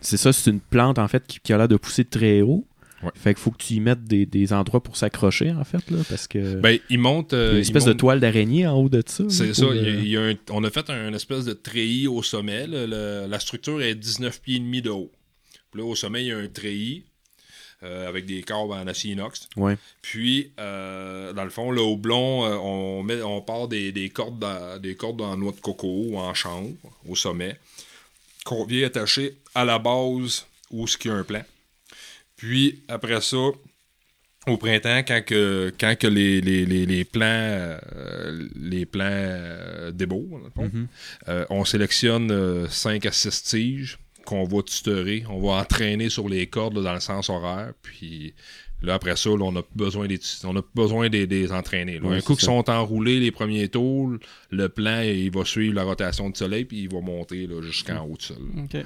c'est ça, c'est une plante, en fait, qui, qui a l'air de pousser très haut. Ouais. Fait qu'il faut que tu y mettes des, des endroits pour s'accrocher, en fait, là, parce que... Ben, il monte. il y a euh, une espèce de toile d'araignée en haut de ça. C'est ça. il y a- euh, il y a un- on a fait un espèce de treillis au sommet. là. Le- la structure est 19 pieds et demi de haut. Puis là, au sommet, il y a un treillis euh, avec des câbles en acier inox. Ouais. Puis, euh, dans le fond, le houblon, euh, on, met, on part des, des cordes des cordes en noix de coco ou en chanvre au sommet, qu'on vient attacher à la base où ce qu'il y a un plan. Puis, après ça, au printemps, quand, que, quand que les, les, les, les plants, euh, les euh, Mhm. euh, on sélectionne 5 à 6 tiges qu'on va tutorer. On va entraîner sur les cordes là, dans le sens horaire. Puis là, après ça, là, on a besoin des, on a besoin des, des entraîner. là. Un coup qu'ils sont enroulés, les premiers tours, le plan, il va suivre la rotation du soleil, puis il va monter là, jusqu'en haut du sol. Ok.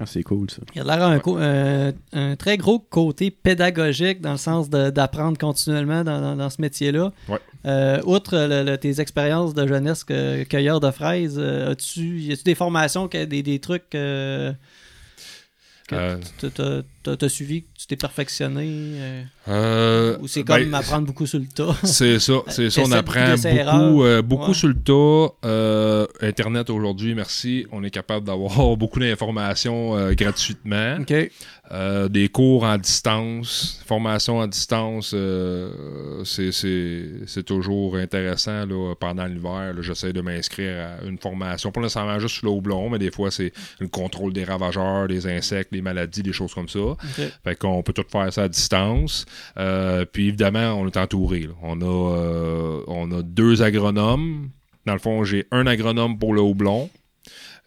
Ah, c'est cool, ça. Il a l'air un, euh, un très gros côté pédagogique dans le sens d'apprendre continuellement dans, dans- dans ce métier-là. Ouais. Euh, outre le- le- tes expériences de jeunesse que, cueilleur de fraises, euh, as-tu y a-tu des formations, des trucs euh, que Euh, tu t'as- t'as suivi, tu t'es perfectionné euh, Euh, ou c'est ben, comme apprendre beaucoup sur le tas? C'est ça, c'est ça. On apprend beaucoup, euh, beaucoup Ouais. sur le tas. Euh, Internet aujourd'hui, merci. On est capable d'avoir beaucoup d'informations euh, gratuitement. ok. Euh, des cours en distance, formation à distance, euh, c'est- toujours intéressant là, pendant l'hiver. J'essaie de m'inscrire à une formation, pas nécessairement juste sur le houblon, mais des fois c'est le contrôle des ravageurs, des insectes, des maladies, des choses comme ça. ok. Fait qu'on peut tout faire ça à distance. Euh, puis évidemment, on est entouré. là. On, a, on a deux agronomes. Dans le fond, j'ai un agronome pour le houblon.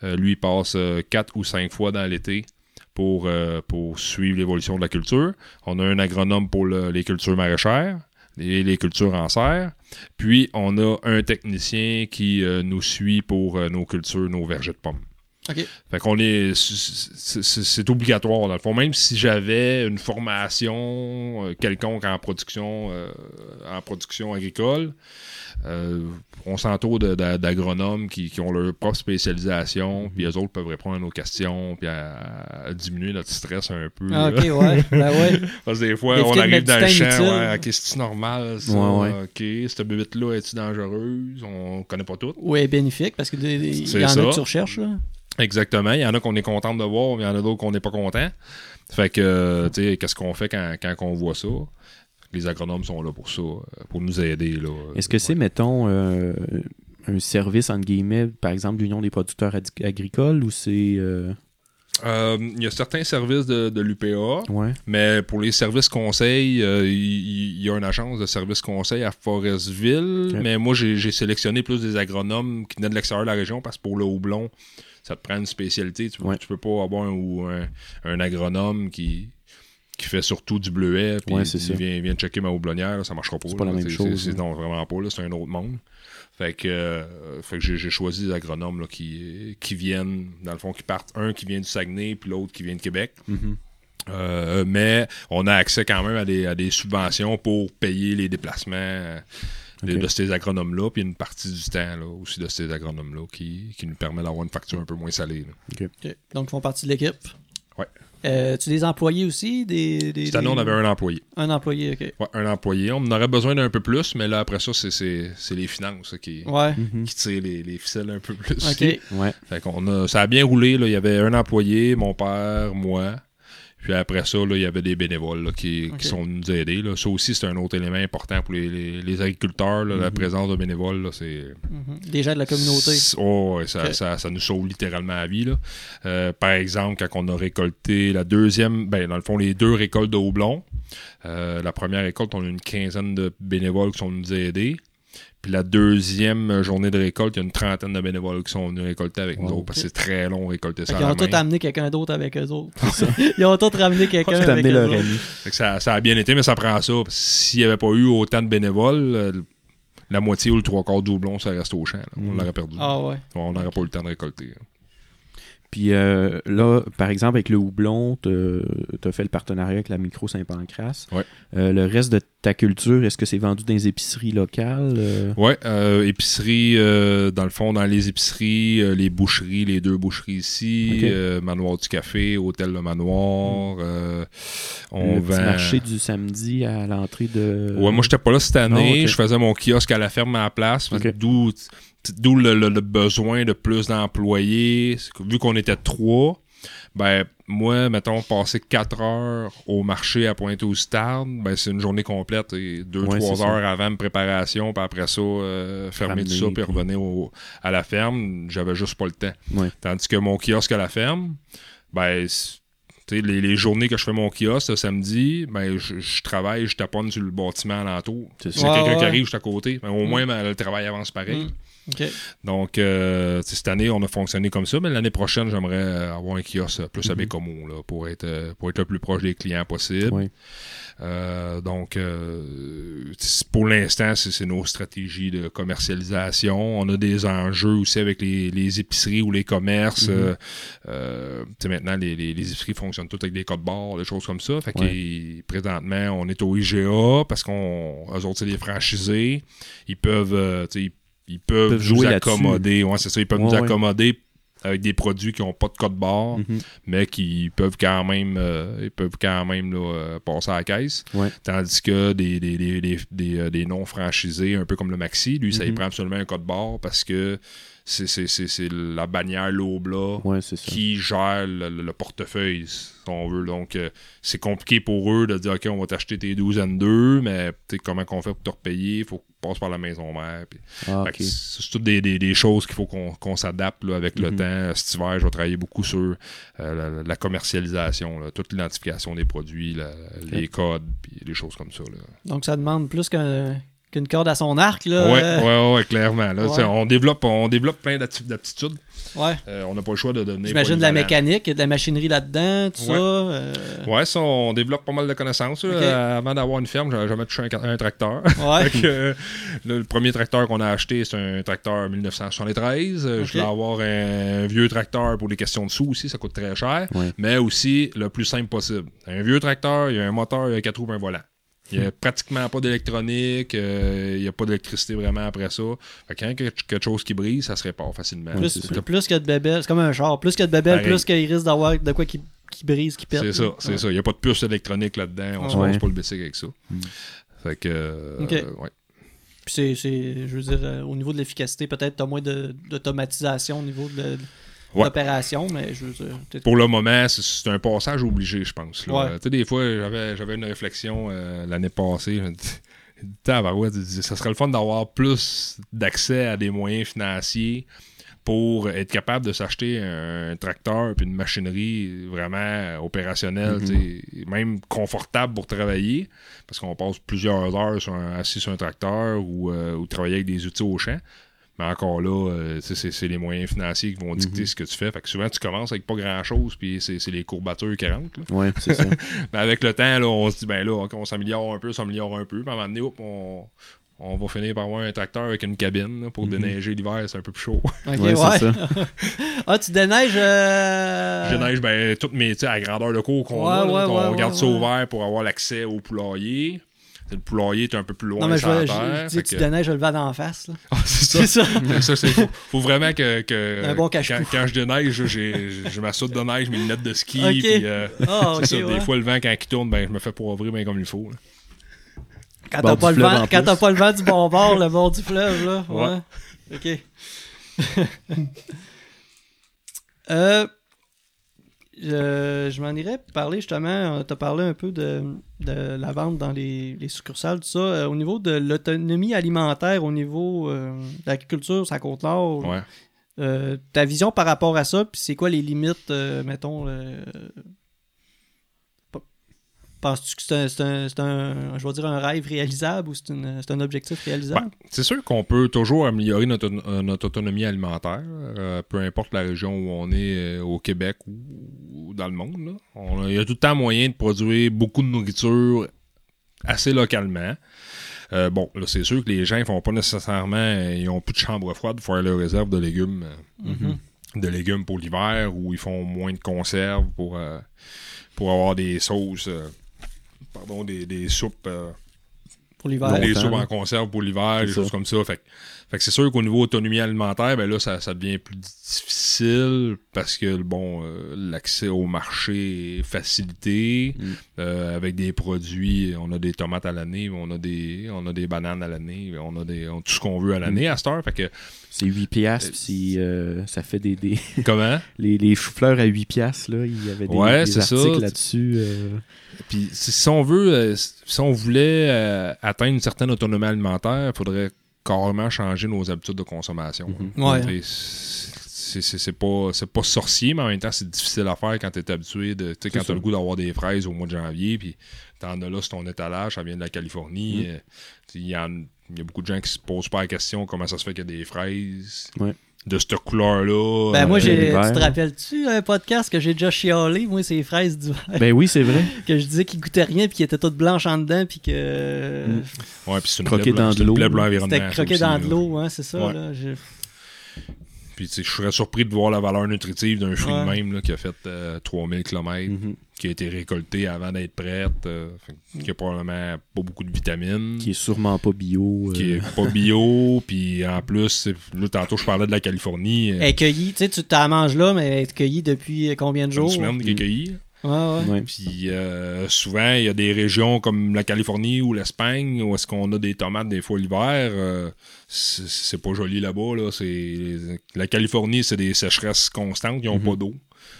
Lui, il passe quatre ou cinq fois dans l'été pour, euh, pour suivre l'évolution de la culture. On a un agronome pour le- les cultures maraîchères et les cultures en serre. Puis, on a un technicien qui euh, nous suit pour euh, nos cultures, nos vergers de pommes. Fait qu'on est. c'est- obligatoire, dans le fond. Même si j'avais une formation euh, quelconque en production, euh, en production agricole, euh, on s'entoure d'agronomes qui, qui ont leur propre spécialisation, puis eux autres peuvent répondre à nos questions, puis à, à diminuer notre stress un peu. Ah, ok, ouais. Ben ouais. Parce que des fois, on arrive dans le champ, ouais, ok, c'est normal, ça, Ouais, ouais. ok, cette bébête-là, est-tu dangereuse? On connaît pas tout. Ouais, bénéfique parce que des- il y en ça. a que tu recherches. Là. Exactement. Il y en a qu'on est content de voir, mais il y en a d'autres qu'on n'est pas content. Fait que, euh, tu sais, qu'est-ce qu'on fait quand, quand on voit ça? Les agronomes sont là pour ça, euh, pour nous aider. Est-ce que c'est, mettons, euh, un service, entre guillemets, par exemple, l'Union des producteurs agricoles, ou c'est... euh, Euh, Il y a certains services de, de l'UPA, Ouais. mais pour les services conseils, euh, il il y, a une agence de services conseils à Forestville. Mais moi, j'ai j'ai sélectionné plus des agronomes qui venaient de l'extérieur de la région parce que pour le houblon, ça te prend une spécialité. Tu, Ouais. tu peux pas avoir un, ou un, un agronome qui, qui fait surtout du bleuet, puis Ouais, il vient, vient checker ma houblonnière, là, ça marchera pas. C'est pas la même chose, c'est- hein. Non, vraiment pas. C'est un autre monde. Fait que, euh, fait que j'ai choisi des agronomes là, qui, qui viennent, dans le fond, qui partent. Un qui vient du Saguenay, puis l'autre qui vient de Québec. Mhm. Euh, mais on a accès quand même à des, à des subventions pour payer les déplacements de, ces agronomes-là, puis une partie du temps là, aussi de ces agronomes-là qui, qui nous permet d'avoir une facture un peu moins salée. Donc, ils font partie de l'équipe? Ouais. Euh, tu des employés aussi? Des, des- Cette année, des- on avait un employé. un employé, ok. Ouais, un employé. On en aurait besoin d'un peu plus, mais là, après ça, c'est- c'est c'est les finances qui, Ouais. Mhm. qui tirent les, les ficelles un peu plus. Ok. Ouais. Fait qu'on a, ça a bien roulé. Là. Il y avait un employé, mon père, moi. Puis après ça, là, il y avait des bénévoles là, qui, qui sont venus nous aider. Là. Ça aussi, c'est un autre élément important pour les, les- les agriculteurs. là, La Mhm. présence de bénévoles, c'est. Mhm. Des gens de la communauté. oh, ouais, ça, Ok. ça, ça nous sauve littéralement la vie. Là. Euh, par exemple, quand on a récolté la deuxième, ben, dans le fond, les deux récoltes de houblon. euh, la première récolte, on a une quinzaine de bénévoles qui sont venus nous aider. Puis la deuxième journée de récolte, il y a une trentaine de bénévoles qui sont venus récolter avec nous Wow. autres parce que c'est très long récolter Fait ça. la ont tous amené quelqu'un d'autre avec eux autres. Ils ont tous ramené quelqu'un avec amené eux leur autres. ça, ça a bien été, mais ça prend ça. S'il n'y avait pas eu autant de bénévoles, euh, la moitié ou le trois quarts doublon, ça reste au champ. là. On Mm. l'aurait perdu. Ah ouais. On n'aurait pas eu le temps de récolter. là. Puis euh, là, par exemple, avec le houblon, tu as fait le partenariat avec la Micro Saint-Pancras. Ouais. Euh, le reste de ta culture, est-ce que c'est vendu dans les épiceries locales? euh? Ouais, euh, épicerie, euh, dans le fond, dans les épiceries, les boucheries, les deux boucheries ici, Manoir du Café, Hôtel Le Manoir. euh, on le petit vend. marché du samedi à l'entrée de... Ouais, moi, j'étais pas là cette année. Je faisais mon kiosque à la ferme à la place. D'où d'où le, le- le besoin de plus d'employés. Vu qu'on était trois, ben, moi, mettons, passer quatre heures au marché à Pointe-aux-Stades, ben, c'est une journée complète. Et deux, Ouais, trois c'est ça. heures avant de préparation, puis après ça, euh, fermer tout ça, puis revenir au- à la ferme. J'avais juste pas le temps. Ouais. Tandis que mon kiosque à la ferme, ben, c'est- tu sais, les, les journées que je fais mon kiosque le samedi, ben, je, je travaille, je taponne sur le bâtiment alentour. C'est Ouais, quelqu'un qui arrive juste à côté, ben, au Mm. moins ben, le travail avance pareil. Mm. Donc, euh, cette année, on a fonctionné comme ça, mais l'année prochaine, j'aimerais euh, avoir un kiosque plus à Mhm. Bécomo, là, pour être, euh, pour être le plus proche des clients possible. Euh, donc, euh, pour l'instant, c'est nos stratégies de commercialisation. On a des enjeux aussi avec les, les épiceries ou les commerces. Mhm. Euh, euh, maintenant, les, les, les épiceries fonctionnent toutes avec des codes barres, des choses comme ça. Fait que Ouais. présentement, on est au IGA parce qu'on eux autres, c'est des franchisés. Ils peuvent, euh, ils, ils peuvent, peuvent nous jouer là-dessus. accommoder. Ouais, c'est ça. Ils peuvent nous Ouais, accommoder avec des produits qui n'ont pas de code barre Mhm. mais qui peuvent quand même euh, ils peuvent quand même là, euh, passer à la caisse. Ouais. Tandis que des, des, des, des, des, euh, des non franchisés, un peu comme le Maxi, lui, ça Mhm. il prend absolument un code barre parce que c'est, c'est, c'est, c'est la bannière Lobla Ouais, qui gère le, le- le portefeuille, si on veut. Donc, euh, c'est compliqué pour eux de dire OK, on va t'acheter tes douzaines d'eux, mais tu sais, comment qu'on fait pour te repayer? Il faut qu'on passe par la maison mère. puis- Ah, c'est toutes des, des- des choses qu'il faut qu'on qu'on s'adapte avec le Mhm. temps. Cet hiver, je vais travailler beaucoup sur euh, la, la commercialisation, là, toute l'identification des produits, la- les codes, puis des choses comme ça. Là. Donc, ça demande plus qu'un- qu'une corde à son arc. Là. Ouais, Euh, ouais, ouais, clairement. Là, ouais. On, développe, on développe plein d'aptitudes. ouais. Euh, on n'a pas le choix de devenir. J'imagine de la mécanique, de la machinerie là-dedans, tout Ouais. ça. euh, Ouais, ça, on développe pas mal de connaissances. Euh, avant d'avoir une ferme, j'avais jamais touché un, un tracteur. Ouais. Euh, le, le premier tracteur qu'on a acheté, c'est un tracteur 1973. Euh, Ok. Je voulais avoir un vieux tracteur pour les questions de sous aussi, ça coûte très cher. Ouais. Mais aussi le plus simple possible. Un vieux tracteur, il y a un moteur, il y a quatre roues, un volant. Il n'y a pratiquement pas d'électronique, euh, il n'y a pas d'électricité vraiment après ça. Fait que quand il y a quelque chose qui brise, ça se répare facilement. Plus, plus a de bébelles, c'est comme un char. Plus qu'il y a de bébelles, plus qu'il risque d'avoir de quoi qui, qui brise, qui pète. C'est ça, c'est Ouais. ça. Il n'y a pas de puce électronique là-dedans. On se Ouais. passe pas le bicycle avec ça. Mm. Fait que. euh, ouais. Puis c'est, je veux dire, euh, au niveau de l'efficacité, peut-être t'as moins de, d'automatisation au niveau de, de Ouais. mais je veux dire. t'es- Pour le moment, c'est- un passage obligé, je pense. là. Ouais. Tu sais, des fois, j'avais, une réflexion euh, l'année passée. Je me dis, Tabarouette, ça serait le fun d'avoir plus d'accès à des moyens financiers pour être capable de s'acheter un tracteur puis une machinerie vraiment opérationnelle, Mhm. sais, même confortable pour travailler, parce qu'on passe plusieurs heures sur un- assis sur un tracteur ou, euh, ou travailler avec des outils au champ. Mais encore là, euh, c'est, c'est les moyens financiers qui vont dicter Mhm. ce que tu fais. Fait que souvent, tu commences avec pas grand-chose, puis c'est, c'est les courbatures qui rentrent. là. Ouais, c'est ça. Mais avec le temps, là, on se dit, ben là, on s'améliore un peu, on s'améliore un peu. Puis à un moment donné, hop, on, on va finir par avoir un tracteur avec une cabine là, pour Mhm. déneiger l'hiver, c'est un peu plus chaud. Ok, Ouais, ouais. c'est ça. ah, tu déneiges. euh, Je neige, ben, toutes mes, tu sais, à la grandeur de cours qu'on Ouais, a, là, ouais, qu'on ouais, garde ouais, ça ouais. ouvert pour avoir l'accès au poulailler. Le poulailler est un peu plus loin Non, mais je, veux- je- terre. je dis que tu que- déneiges le vent d'en face. Ah, c'est ça. C'est ça. Ça, c'est faut, faut vraiment que, que Un bon quand, cache-cou. quand je déneige, j'ai j'ai ma de neige, mes lunettes de ski, Ok. puis euh, Ah, ça. ouais. Des fois, le vent quand il tourne, ben je me fais poivrer bien comme il faut. là. Quand t'as pas, du le fleuve vent, quand pas le vent du bon bord, le bord du fleuve, là. Ouais. Ouais. Ok. euh, je je m'en irais parler justement. Tu as parlé un peu de, de la vente dans les, les succursales, tout ça. Euh, au niveau de l'autonomie alimentaire, au niveau euh, de l'agriculture, ça compte l'or. Ouais. Euh, ta vision par rapport à ça, puis c'est quoi les limites, euh, mettons. Penses-tu que c'est un, c'est un- je vais dire un rêve réalisable ou c'est une- c'est un objectif réalisable? Ben, c'est sûr qu'on peut toujours améliorer notre, euh, notre autonomie alimentaire, euh, peu importe la région où on est euh, au Québec ou, ou dans le monde. il y a tout le temps moyen de produire beaucoup de nourriture assez localement. Euh, bon, là, c'est sûr que les gens ils font pas nécessairement, ils ont plus de chambre froide pour faire leur réserve de légumes, Mhm. de légumes pour l'hiver, ou ils font moins de conserves pour, pour avoir des sauces, pardon, des, des soupes. euh, Pour l'hiver. Longtemps, des soupes en conserve pour l'hiver, des ça. choses comme ça. Fait, que- fait que c'est sûr qu'au niveau autonomie alimentaire, ben là, ça, ça devient plus difficile parce que bon, euh, l'accès au marché est facilité. Mm. euh, avec des produits, on a des tomates à l'année, on a des on a des bananes à l'année, on a des on tout ce qu'on veut à Mm. l'année à cette heure. Fait que C'est 8 piastres, puis euh, ça fait des... des... comment? les, les choux-fleurs à 8 piastres, là, il y avait des, Ouais, des articles là-dessus. Puis si, on veut, si on voulait atteindre une certaine autonomie alimentaire, il faudrait carrément changer nos habitudes de consommation. Mhm. Ouais. Tu sais, C'est pas, c'est pas sorcier, mais en même temps, c'est difficile à faire quand tu es habitué de. Tu sais, quand ça. tu as le goût d'avoir des fraises au mois de janvier, puis t'en as là sur ton étalage, ça vient de la Californie. Mm. euh, Il y, a beaucoup de gens qui se posent pas la question comment ça se fait qu'il y a des fraises Ouais. De cette couleur-là. Ben, moi, euh, j'ai, tu te rappelles-tu un podcast que j'ai déjà chialé, moi, ces fraises d'hiver, Ben oui, c'est vrai. que je disais qu'ils goûtaient rien, puis qu'ils étaient toutes blanches en dedans, puis que Mm. Ouais, puis c'est une blanc- dans de c'est une l'eau. c'était croqué aussi, dans de l'eau, hein, c'est ça. Ouais. Là, j'ai- Puis, tu sais, je serais surpris de voir la valeur nutritive d'un fruit Ouais. de même là, qui a fait euh, 3000 km, Mhm. qui a été récolté avant d'être prête, euh, qui a probablement pas beaucoup de vitamines. Qui est sûrement pas bio. euh, qui est pas bio, puis en plus, là, tantôt, je parlais de la Californie. euh, Elle est cueillie, tu sais, tu t'en manges là, mais elle est cueillie depuis combien de une jours? semaine qui est cueillie. Ouais, ouais. ouais. Puis euh, souvent, il y a des régions comme la Californie ou l'Espagne où est-ce qu'on a des tomates des fois l'hiver. euh, c'est pas joli là-bas. Là. C'est- La Californie, c'est des sécheresses constantes. Ils n'ont Mhm. pas d'eau.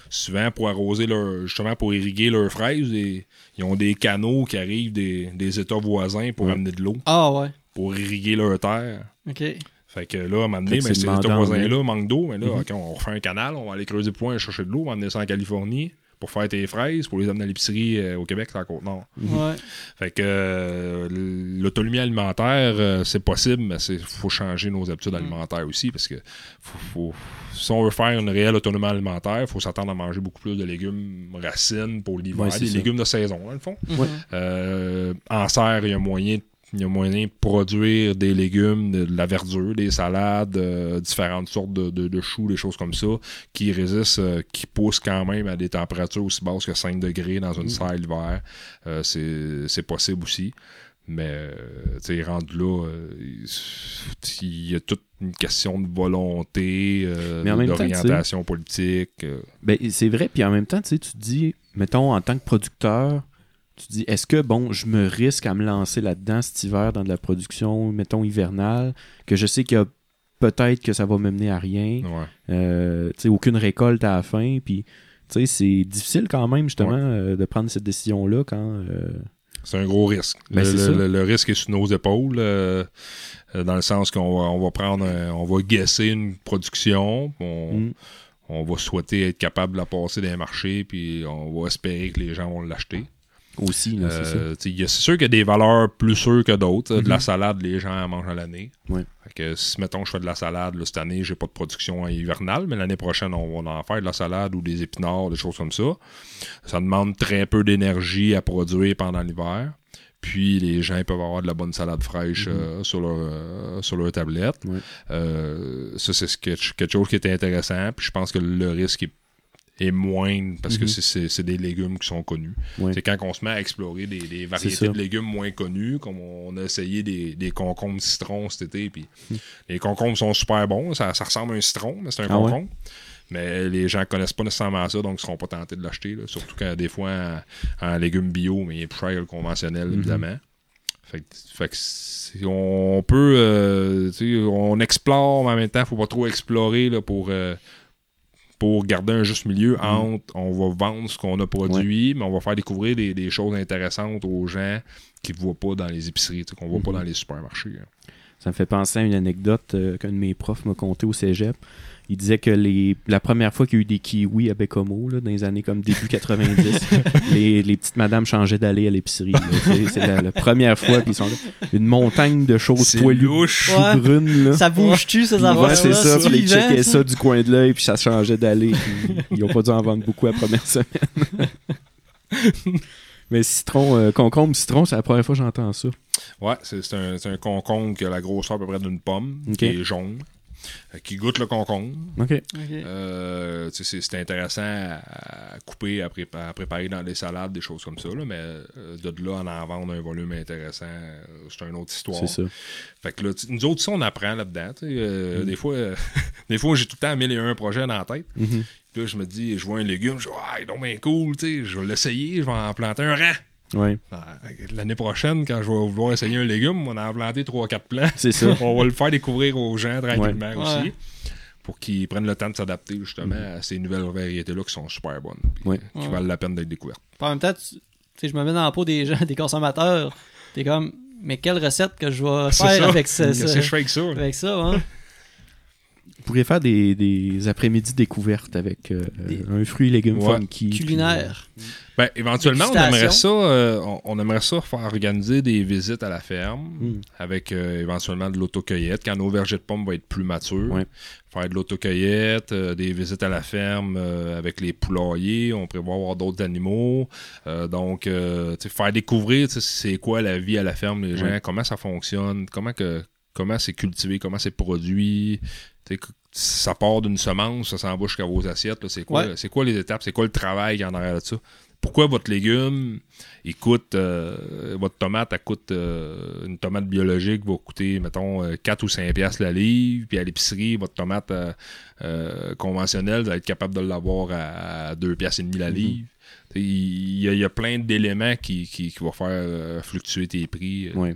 Souvent, pour arroser leur. justement pour irriguer leurs fraises, et- ils ont des canaux qui arrivent des, des États voisins pour Ouais. amener de l'eau, Ah, ouais. pour irriguer leur terre. OK. Fait que là, à un moment donné, ben, ces États voisins-là manquent d'eau. Mais là, Mhm. OK, on refait un canal, on va aller creuser des points et chercher de l'eau, on va amener ça en Californie pour faire tes fraises, pour les amener à l'épicerie euh, au Québec, c'est à Côte-Nord. Ouais. Fait que euh, l'autonomie alimentaire, euh, c'est possible, mais il faut changer nos habitudes Mm. alimentaires aussi parce que faut, faut- si on veut faire une réelle autonomie alimentaire, il faut s'attendre à manger beaucoup plus de légumes racines pour l'hiver, Ouais, des ça. légumes de saison, dans le fond. Ouais. Euh, en serre, il y a moyen il y a moyen de produire des légumes, de, la verdure, des salades, euh, différentes sortes de, de- de choux, des choses comme ça, qui résistent, euh, qui poussent quand même à des températures aussi basses que 5 degrés dans une Mm. serre l'hiver. Euh, c'est possible aussi. Mais, euh, tu sais, rendu là, il y a toute une question de volonté, d'orientation politique. Ben, c'est vrai, puis en même temps, tu sais, tu te dis, mettons, en tant que producteur, tu dis, est-ce que, bon, je me risque à me lancer là-dedans cet hiver dans de la production, mettons, hivernale, que je sais qu'il y a peut-être que ça va me mener à rien, ouais. euh, tu sais, aucune récolte à la fin, puis, tu sais, c'est difficile quand même, justement, euh, de prendre cette décision-là quand... euh, C'est un gros risque. Ben, le, risque est sur nos épaules, dans le sens qu'on va, on va prendre, un- on va guesser une production, on, mm, on va souhaiter être capable de la passer dans les marchés, puis on va espérer que les gens vont l'acheter. Aussi. Euh, c'est sûr qu'il y a des valeurs plus sûres que d'autres. De la Mhm. salade, les gens en mangent à l'année. Ouais. Fait que si, mettons, je fais de la salade, là, cette année, j'ai pas de production hivernale, mais l'année prochaine, on va en faire de la salade ou des épinards, des choses comme ça. Ça demande très peu d'énergie à produire pendant l'hiver. Puis les gens peuvent avoir de la bonne salade fraîche Mhm. euh, sur, leur, euh, sur leur tablette. Ouais. Ça, c'est ce que- quelque chose qui est intéressant. Puis je pense que le risque est, est moindre parce que Mhm. c'est- des légumes qui sont connus. C'est quand on se met à explorer des, variétés de légumes moins connus, comme on a essayé des, des concombres citron cet été. Puis les concombres sont super bons. Ça, ça ressemble à un citron, mais c'est un. Ah ouais? concombre. Mais les gens connaissent pas nécessairement ça, donc ils seront pas tentés de l'acheter. Surtout quand des fois en, en légumes bio, mais il est plus cher que le conventionnel, Mhm. évidemment. Fait que, fait que si on peut, euh, on explore, mais en même temps, faut pas trop explorer là, pour, euh, pour garder un juste milieu Mhm. entre on va vendre ce qu'on a produit, mais on va faire découvrir des, des choses intéressantes aux gens qui ne voient pas dans les épiceries, qu'on voit pas Mhm. dans les supermarchés. hein. Ça me fait penser à une anecdote euh, qu'un de mes profs m'a conté au cégep. Il disait que les, la première fois qu'il y a eu des kiwis à Bécomo, là, dans les années comme début 90, les, les petites madames changeaient d'aller à l'épicerie. C'est- la, la première fois, puis ils sont là. Une montagne de choses poilues. Ouais. brunes. Là. Ça bouge-tu, ces Ouais, affaires-là? c'est ça. Puis ils checkaient ça? du coin de l'œil, puis ça changeait d'aller. Ils n'ont pas dû en vendre beaucoup la première semaine. Mais citron, euh, concombre, citron, c'est la première fois que j'entends ça. Ouais, c'est c'est un, un concombre qui a la grosseur à peu près d'une pomme, qui est jaune, euh, qui goûte le concombre. OK. Ok. Euh, c'est c'est intéressant à, couper, à, prépa- à préparer dans des salades, des choses comme ça, là, mais euh, de là en en vendre un volume intéressant, c'est une autre histoire. C'est ça. Fait que là, nous autres, ça, on apprend là-dedans. euh, Mm. Des fois, euh, des fois j'ai tout le temps mille et un projets dans la tête. Mhm. Puis là, je me dis, je vois un légume, je dis, ah, donc bien cool, tu sais, je vais l'essayer, je vais en planter un rang. Ah, L'année prochaine, quand je vais vouloir essayer un légume, on va en planter 3-4 plants. c'est ça. on va le faire découvrir aux gens tranquillement Ouais. aussi. Ouais. Pour qu'ils prennent le temps de s'adapter justement à ces nouvelles variétés-là qui sont super bonnes. Ouais. Qui Ouais. valent la peine d'être découvertes. En même temps, tu je me mets dans la peau des gens, des consommateurs. T'es comme, mais quelle recette que je vais faire ça. avec, que je fais avec ça? avec ça, hein? Pourrais faire des, des après-midi découvertes avec euh, Des- un fruit et légumes Ouais. funky. puis, Culinaire. Ben, éventuellement, on aimerait ça, euh, on, on aimerait ça faire organiser des visites à la ferme Mm. avec euh, éventuellement de l'autocueillette quand nos vergers de pommes vont être plus matures. Ouais. Faire de l'autocueillette, euh, des visites à la ferme euh, avec les poulaillers. On prévoit avoir d'autres animaux. Euh, donc, euh, faire découvrir c'est quoi la vie à la ferme, les gens, Ouais. comment ça fonctionne, comment que comment c'est cultivé, comment c'est produit. Ça part d'une semence, ça s'en va jusqu'à vos assiettes. C'est quoi, Ouais. quoi les étapes? C'est quoi le travail qu'il y en arrière de ça? Pourquoi votre légume, il coûte, euh, votre tomate, elle coûte, euh, une tomate biologique va coûter, mettons, euh, 4 ou 5 piastres la livre, puis à l'épicerie, votre tomate euh, euh, conventionnelle, vous allez être capable de l'avoir à 2 piastres et demi la livre. Tu sais, Il y, a, y a plein d'éléments qui, qui, qui vont faire euh, fluctuer tes prix. Ouais.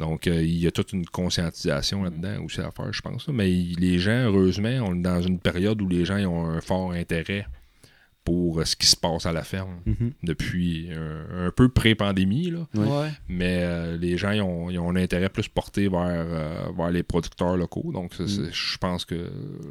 Donc, euh, il y a toute une conscientisation là-dedans aussi à faire, je pense. Mais les gens, heureusement, on est dans une période où les gens ont un fort intérêt pour euh, ce qui se passe à la ferme Mhm. depuis un, un peu pré-pandémie. là. Ouais. Ouais. Mais euh, les gens ils ont, ils ont un intérêt plus porté vers, euh, vers les producteurs locaux. Donc, c'est- je pense que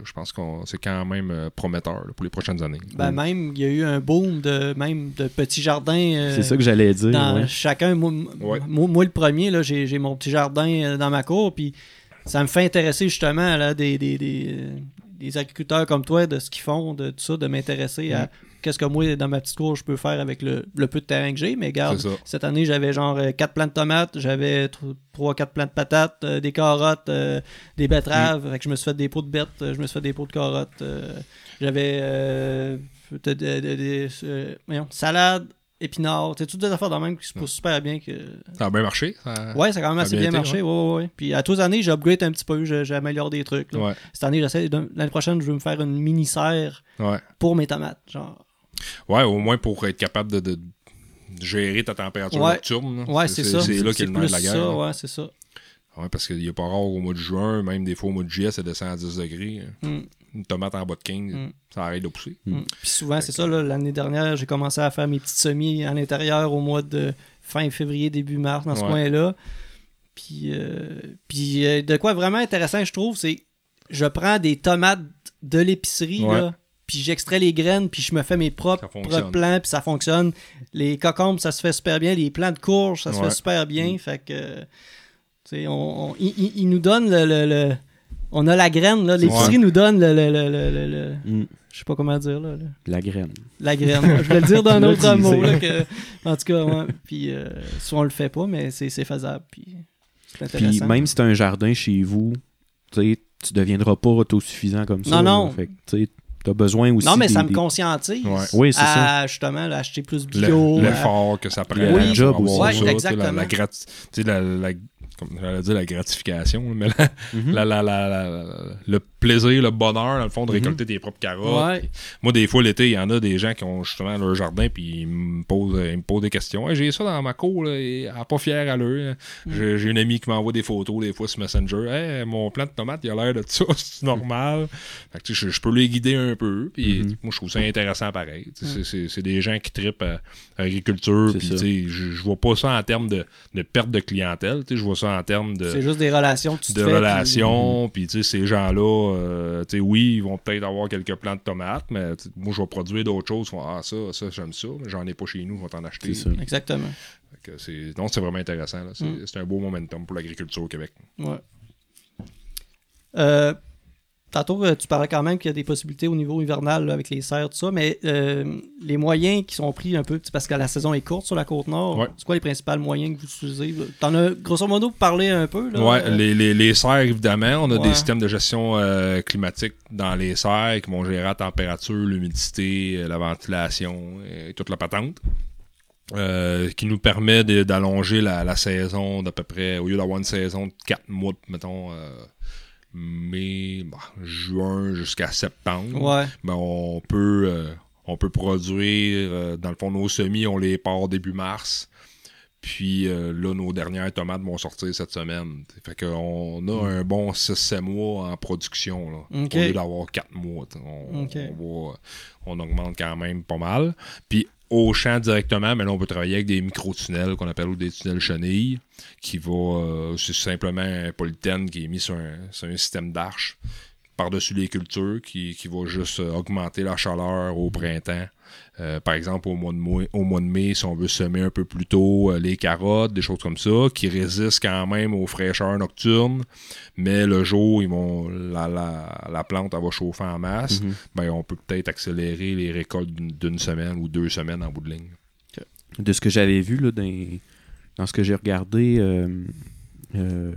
je pense qu'on c'est quand même euh, prometteur là, pour les prochaines années. Ben, même, il y a eu un boom de, même de petits jardins. euh, C'est ça que j'allais dire. dans ouais. chacun. Moi, Ouais. moi, moi, le premier, là, j'ai, j'ai mon petit jardin euh, dans ma cour, puis ça me fait intéresser justement là, des, des, des, euh, des agriculteurs comme toi, de ce qu'ils font, de tout ça, de m'intéresser à qu'est-ce que moi, dans ma petite cour, je peux faire avec le, le peu de terrain que j'ai. Mais ça. cette année, j'avais genre 4 plants de tomates, j'avais 3-4 plants de patates, euh, des carottes, euh, des betteraves. Fait que je me suis fait des pots de euh, je me suis fait des pots de carottes. euh, j'avais euh, de- de- de- des, euh, voyons, salade, épinards. C'est toutes des affaires de même qui se poussent super bien. Que... Ça a bien marché. ça- Ouais, ça a quand même assez bien bien, été, marché. Ouais. Ouais, ouais. Puis à tous les années, j'upgrade un petit peu, j'améliore des trucs. Cette année, j'essaie l'année prochaine, je veux me faire une mini serre pour mes tomates. Genre. Ouais, au moins pour être capable de, de gérer ta température Ouais. nocturne. là. Ouais, c'est ça. C'est là qu'est le nerf de la guerre. ça, ouais, c'est ça. Ouais, parce qu'il n'est pas rare au mois de juin, même des fois au mois de juillet, ça descend à 10 degrés. Mm. Une tomate en bas de 15, Mm. ça arrête de pousser. Mm. Puis souvent, c'est ça, l'année dernière, j'ai commencé à faire mes petites semis à l'intérieur au mois de fin février, début mars, dans ce coin-là. Puis, euh, puis euh, de quoi vraiment intéressant, je trouve, c'est je prends des tomates de l'épicerie, Ouais. Là, puis j'extrais les graines, puis je me fais mes propres fonctionne. plants, puis ça fonctionne. Les cocombes, ça se fait super bien. Les plants de courge, ça se Ouais. fait super bien. Fait que, tu sais, on, on- ils- nous donnent le... le- le- on a la graine, là. L'épicerie nous donne le... le- le- le- le- le- Mm. je sais pas comment dire, là. le- La graine. la graine. Je voulais le dire d'un autre mot. Là, que, en tout cas, ouais. Puis, euh, soit on le fait pas, mais c'est c'est faisable. Puis, c'est Puis intéressant. même si tu as un jardin chez vous, tu sais, tu deviendras pas autosuffisant comme ça. Non, non. là. Fait que, tu t'as besoin aussi. non, mais ça des- me des- conscientise Ouais. Oui, c'est ça. à justement là, acheter plus Le- bio. à- L'effort que ça prend. Le pour job aussi. ça, Ouais, La, exactement. la, grati- tu sais, la, la- comme j'allais dire la gratification, mais la- Mhm. la- la- la- le plaisir, le bonheur, dans le fond, de Mhm. récolter tes propres carottes. Ouais. Moi, des fois, l'été, il y en a des gens qui ont justement leur jardin, puis ils me posent, ils me posent des questions. Hey, j'ai ça dans ma cour, là, et est pas fière à l'heure. Mm. J'ai j'ai une amie qui m'envoie des photos, des fois, sur Messenger. Hey, mon plant de tomate, il a l'air de ça, c'est normal. Fait que, je, peux les guider un peu, puis Mhm. moi, je trouve ça intéressant pareil. Mm. c'est- des gens qui trippent à, à l'agriculture, puis je, vois pas ça en termes de, de perte de clientèle, je vois ça en termes de C'est juste des relations que tu te de fais. relations, puis tu sais, ces gens-là, euh, tu sais, oui, ils vont peut-être avoir quelques plants de tomates, mais moi, je vais produire d'autres choses. Ils ah, ça, ça, j'aime ça, mais j'en ai pas chez nous, je vais t'en acheter. C'est ça. Exactement. Que c'est- vraiment intéressant. là. C'est Mm. c'est un beau momentum pour l'agriculture au Québec. Ouais. Euh, tantôt, euh, tu parlais quand même qu'il y a des possibilités au niveau hivernal là, avec les serres, tout ça, mais euh, les moyens qui sont pris un peu, parce que la saison est courte sur la côte nord, Ouais. c'est quoi les principaux moyens que vous utilisez? T'en as grosso modo parlé un peu? Là, ouais, euh, les, les, les serres, évidemment, on a Ouais. des systèmes de gestion euh, climatique dans les serres qui vont gérer la température, l'humidité, la ventilation et toute la patente. Euh, qui nous permet d'allonger la, la saison d'à peu près, au lieu d'avoir une saison de 4 mois, mettons, euh, mai, bah, juin jusqu'à septembre, Ouais. ben, on peut euh, on peut produire euh, dans le fond nos semis on les part début mars. Puis euh, là nos dernières tomates vont sortir cette semaine. Fait qu'on a un bon 6-7 mois en production là, au lieu d'avoir 4 mois on, Ok. on va- on augmente quand même pas mal. Puis au champ directement mais là on peut travailler avec des micro-tunnels qu'on appelle des tunnels chenilles qui va euh, c'est simplement un polythène qui est mis sur un, sur un système d'arche par-dessus les cultures qui, qui va juste euh, augmenter la chaleur au printemps. Euh, par exemple, au mois, de mai, au mois de mai, si on veut semer un peu plus tôt euh, les carottes, des choses comme ça, qui résistent quand même aux fraîcheurs nocturnes, mais le jour, ils vont, la, la, la plante elle va chauffer en masse, Mhm. ben, on peut peut-être accélérer les récoltes d'une semaine ou deux semaines en bout de ligne. de ce que j'avais vu là, dans, dans ce que j'ai regardé, euh,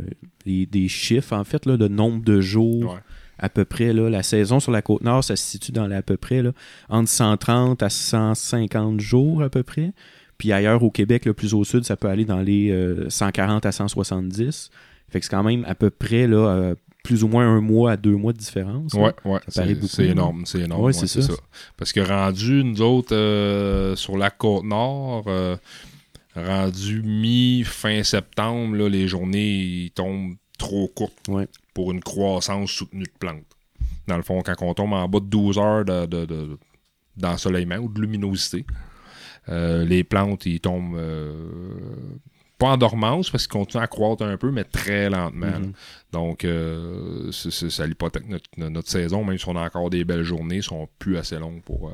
des chiffres, en fait, là, de nombre de jours Ouais. À peu près. Là, la saison sur la côte nord, ça se situe dans les- à peu près là, entre 130 à 150 jours à peu près. Puis ailleurs au Québec, le plus au sud, ça peut aller dans les euh, 140 à 170. Fait que c'est quand même à peu près là, euh, plus ou moins un mois à deux mois de différence. Ouais, ouais, c'est énorme, c'est énorme. Ouais, ouais, c'est ça. ça. Parce que rendu, nous autres, euh, sur la côte nord, euh, rendu mi-fin septembre, là, les journées ils tombent trop courtes Ouais. pour une croissance soutenue de plantes. Dans le fond, quand on tombe en bas de 12 heures de, de- de- d'ensoleillement ou de luminosité, euh, les plantes, ils tombent euh, pas en dormance parce qu'ils continuent à croître un peu, mais très lentement. Mhm. Donc, euh, ça hypothèque notre, notre saison, même si on a encore des belles journées, sont plus assez longues pour, euh,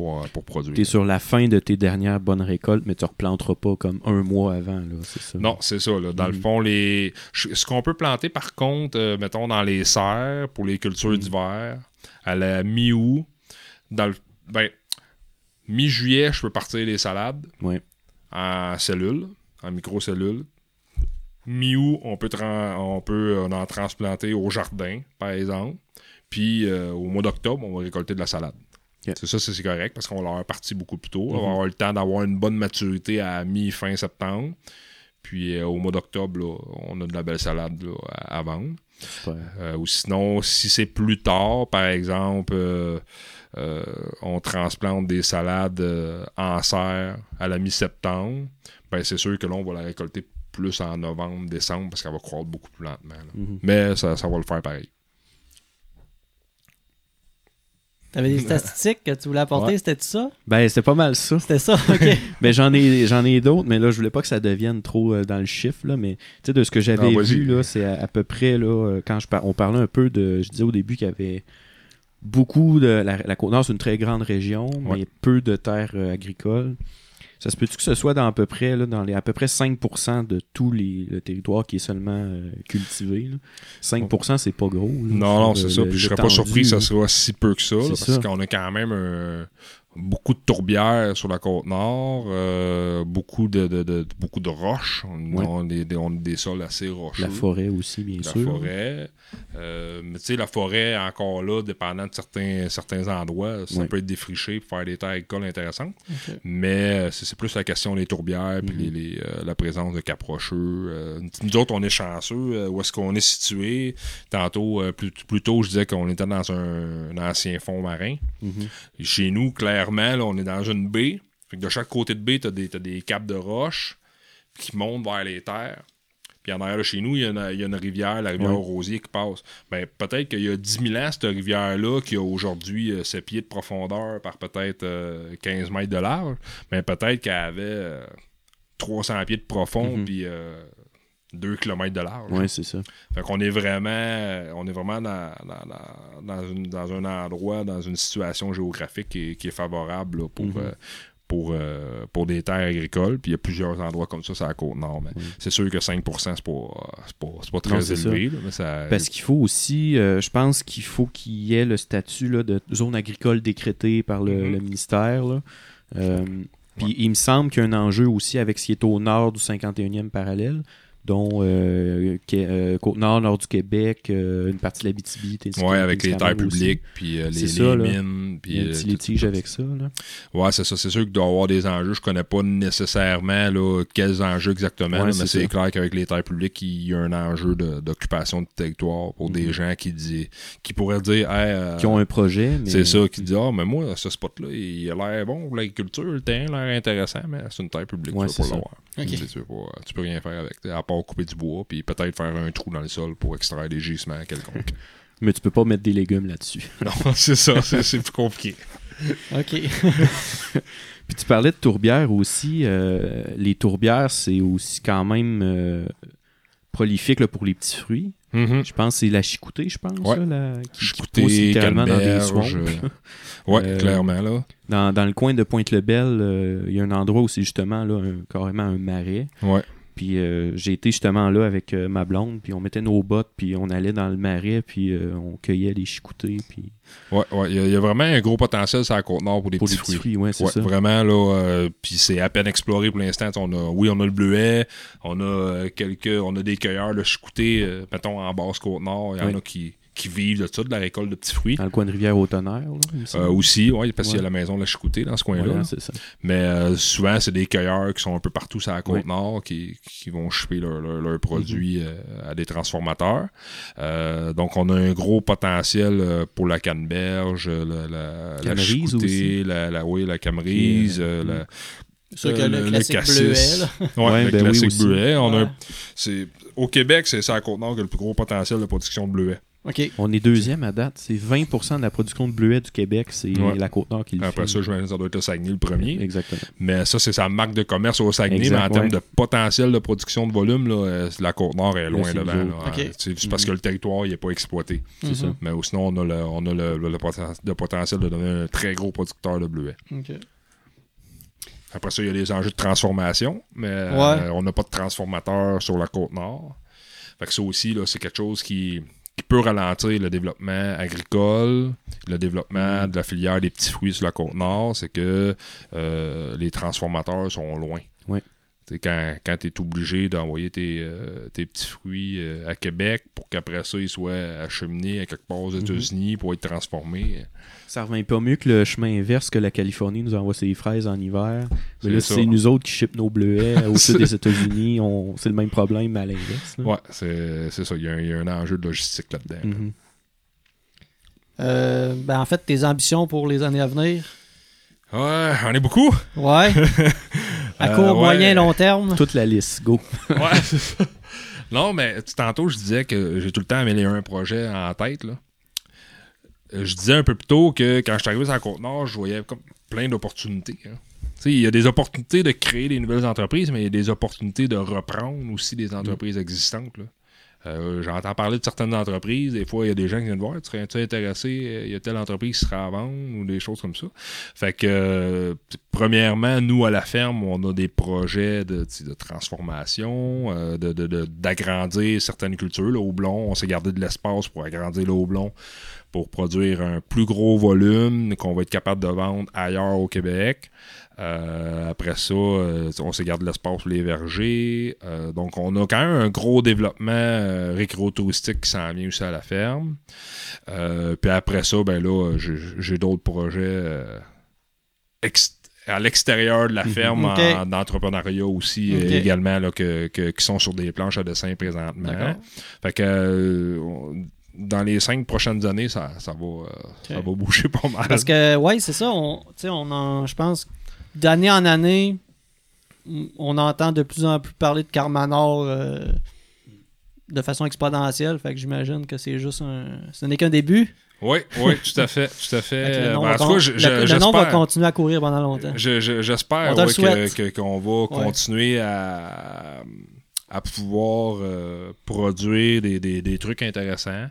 pour, euh, pour produire. T'es sur la fin de tes dernières bonnes récoltes, mais tu replanteras pas comme un mois avant, là, c'est ça. Non, c'est ça. là. Dans le Mhm. fond, les ce qu'on peut planter, par contre, euh, mettons dans les serres pour les cultures Mhm. d'hiver, à la mi-août, dans le ben, mi-juillet, je peux partir les salades Ouais. en cellules, en microcellules. Mi-août, on peut, on peut euh, en transplanter au jardin, par exemple. Puis euh, au mois d'octobre, on va récolter de la salade. C'est ça, c'est correct parce qu'on leur parti beaucoup plus tôt. On va Mhm. avoir le temps d'avoir une bonne maturité à mi-fin septembre. Puis euh, au mois d'octobre, on a de la belle salade là, à, à vendre. Euh, ou sinon, si c'est plus tard, par exemple, euh, on transplante des salades en serre à la mi-septembre, ben c'est sûr que là, on va la récolter plus en novembre, décembre, parce qu'elle va croître beaucoup plus lentement. Mhm. Mais ça, ça va le faire pareil. T'avais des statistiques que tu voulais apporter, Ouais. c'était ça? Ben, c'était pas mal ça. C'était ça, ok. Ben, j'en ai, j'en ai d'autres, mais là, je voulais pas que ça devienne trop euh, dans le chiffre, là, mais tu sais, de ce que j'avais Ah, vu, là, c'est à, à peu près, là, euh, quand je par- on parlait un peu de, je disais au début qu'il y avait beaucoup de, la, la Côte-Nord, c'est une très grande région, Ouais. mais peu de terres euh, agricoles. Ça se peut-tu que ce soit dans à peu près, là, dans les à peu près 5% de tout les, le territoire qui est seulement euh, cultivé, là? 5% c'est pas gros. là, Non, non, c'est ça. Puis je serais pas surpris que ça soit si peu que ça, parce qu'on a quand même un- beaucoup de tourbières sur la côte nord, euh, beaucoup de, de- de- beaucoup de roches. On, a des, on a des sols assez rocheux. La forêt aussi, bien la sûr. forêt. Euh, mais tu sais, la forêt, encore là, dépendant de certains, certains endroits, ça peut être défriché pour faire des terres agricoles intéressantes. Mais euh, c'est plus la question des tourbières puis Mhm. les- les, euh, la présence de caprocheux. Euh, nous autres, on est chanceux. où est-ce qu'on est situé? Tantôt, plus, plus tôt, je disais qu'on était dans un, un ancien fond marin. Mhm. Chez nous, clairement, là, on est dans une baie. Fait que de chaque côté de baie, tu as des, t'as des capes de roches qui montent vers les terres. Puis en arrière de chez nous, il y, a une, il y a une rivière, la rivière Ouais. aux Rosiers, qui passe. Ben, peut-être qu'il y a 10 000 ans, cette rivière-là, qui a aujourd'hui euh, 7 pieds de profondeur par peut-être euh, 15 mètres de large, mais peut-être qu'elle avait euh, 300 pieds de profond, Mhm. puis euh, 2 km de large. Ouais, c'est ça. Fait qu'on est vraiment, on est vraiment dans, dans, dans- dans une- dans un endroit, dans une situation géographique qui est, qui est favorable là, pour, Mhm. euh, pour, euh, pour des terres agricoles. Puis il y a plusieurs endroits comme ça sur la côte nord. Mais Mhm. c'est sûr que 5%, c'est pas, pas, pas très Non, élevé. là, mais ça, Parce qu'il faut aussi, euh, je pense qu'il faut qu'il y ait le statut là, de zone agricole décrété par le, Mhm. le ministère. là. Euh, Puis il me semble qu'il y a un enjeu aussi avec ce qui est au nord du 51e parallèle, dont euh, euh, Côte-Nord, nord du Québec, euh, une partie de l'Abitibi. Ouais, avec les terres publiques, puis euh, les, mines. Puis, Il y a un petit tout- litige tout- avec ça. Ouais, c'est ça. C'est sûr qu'il doit y avoir des enjeux. Je connais pas nécessairement là, quels enjeux exactement, Ouais, là, c'est mais c'est clair qu'avec les terres publiques, il y a un enjeu d'occupation de, territoire pour des Mhm. gens qui, dit, qui pourraient dire Hey, euh, Qui ont un projet. mais- C'est ça, qui dit Ah, mais moi, ce spot-là, il a l'air bon pour l'agriculture, le terrain a l'air intéressant, mais c'est une terre publique, Ouais, tu pas ça. l'avoir. Tu tu peux rien faire avec, à part couper du bois, puis peut-être faire un trou dans le sol pour extraire des gisements quelconques. Mais tu peux pas mettre des légumes là-dessus. non, c'est ça, c'est c'est plus compliqué. Ok. Puis tu parlais de tourbières aussi. euh, les tourbières, c'est aussi quand même euh, prolifique là, pour les petits fruits. Mhm. Je pense que c'est la chicoutée, je pense, Ouais. là, la- qui, qui Chicoutée, pousse littéralement dans des swamps. Ouais, Euh, clairement, là. Dans, dans le coin de Pointe-le-Bel, euh, il y a un endroit où c'est justement là, un- carrément un marais. Ouais. Puis euh, j'ai été justement là avec euh, ma blonde, puis on mettait nos bottes, puis on allait dans le marais, puis euh, on cueillait les chicoutées, puis Ouais, ouais. Il y, a- il y a vraiment un gros potentiel sur la Côte-Nord pour des pour petits les petits fruits. fruits, ouais, c'est Ouais, ça. vraiment là puis c'est à peine exploré pour l'instant on a oui on a le bleuet on a quelques on a des cueilleurs de chicoutés mettons en basse côte nord il y en a qui, qui vivent de ça de la récolte de petits fruits Dans le coin de me semble. Euh, aussi oui parce qu'il y a la maison de la chicoutée dans ce coin là Voilà, c'est ça. mais euh, souvent c'est des cueilleurs qui sont un peu partout sur la côte nord qui, qui vont choper leurs leur, leurs produits Mhm. euh, à des transformateurs Euh, donc on a un gros potentiel pour la canneberge la, la, la Camerise chicoutée aussi. la, la, oui, la camerise euh, euh, la- Euh, le, classique cassis. bleuet. Ouais, le ben classique bleuet. On a, Ouais. c'est, au Québec, c'est ça à Côte-Nord qui a le plus gros potentiel de production de bleuet. OK. On est deuxième à date. C'est 20% de la production de bleuet du Québec, c'est Ouais. la Côte-Nord qui le Après fait. ça, je vais ça doit être le Saguenay le premier. Exactement. Mais ça, c'est sa marque de commerce au Saguenay. Exact, mais en termes de potentiel de production de volume, là, euh, la Côte-Nord est loin devant. là. autres. Ok. Euh, C'est juste parce que le territoire n'est pas exploité. C'est ça. Mhm. Mais sinon, on a, le, on a le, le- le poten- le potentiel de devenir un très gros producteur de bleuet. OK. Après ça, il y a les enjeux de transformation, mais euh, on n'a pas de transformateur sur la côte nord. Fait que ça aussi, là, c'est quelque chose qui, qui peut ralentir le développement agricole, le développement de la filière des petits fruits sur la côte nord, c'est que euh, les transformateurs sont loin. Ouais. Quand, quand tu es obligé d'envoyer tes, euh, tes petits fruits euh, à Québec pour qu'après ça, ils soient acheminés à quelque part aux États-Unis pour être transformés. Ça revient pas mieux que le chemin inverse que la Californie nous envoie ses fraises en hiver. C'est Mais là, c'est nous autres qui ship nos bleuets au sud des États-Unis. On... C'est le même problème mais à l'inverse. Ouais, c'est c'est ça. Il y, a un- il y a un enjeu de logistique là-dedans. là. Mhm. Euh, ben, en fait, tes ambitions pour les années à venir? Ouais, j'en ai beaucoup. Ouais. à Euh, court, ouais. moyen, long terme. Toute la liste, go. Ouais, c'est ça. Non, mais tu- tantôt, je disais que j'ai tout le temps mêlé un projet en tête. Là. Euh, Je disais un peu plus tôt que quand je suis arrivé sur la Côte-Nord, je voyais comme plein d'opportunités. hein. Tu sais, Il y a des opportunités de créer des nouvelles entreprises, mais il y a des opportunités de reprendre aussi des entreprises existantes. là. Euh, J'entends parler de certaines entreprises. Des fois, il y a des gens qui viennent voir. Tu serais-tu intéressé? Il y a telle entreprise qui sera à vendre ou des choses comme ça. Fait que, euh, premièrement, nous, à la ferme, on a des projets de, de transformation, euh, de- de- d'agrandir certaines cultures. Le houblon, on s'est gardé de l'espace pour agrandir le houblon pour produire un plus gros volume qu'on va être capable de vendre ailleurs au Québec. Euh, après ça, euh, on s'est gardé de l'espace pour les vergers. Euh, donc, on a quand même un gros développement récréo-touristique qui s'en vient aussi à la ferme. Puis après ça, ben là, j'ai d'autres projets à l'extérieur de la Mhm. ferme en- d'entrepreneuriat aussi également là, que, que- qui sont sur des planches à dessin présentement. Fait que on- dans les cinq prochaines années, ça, ça va, ça va bouger pas mal. Parce que, ouais, c'est ça. On, on en, je pense, d'année en année, on entend de plus en plus parler de Carmanor euh, de façon exponentielle. Fait que j'imagine que c'est juste un. Ce n'est qu'un début. Oui, oui, tout à fait, tout à fait. Le nom ben, va en tout con- cas, je- le- je- le nom va j'espère- continuer à courir pendant longtemps. Je- je- J'espère ouais, qu'on va continuer à, à pouvoir euh, produire des, des- des trucs intéressants,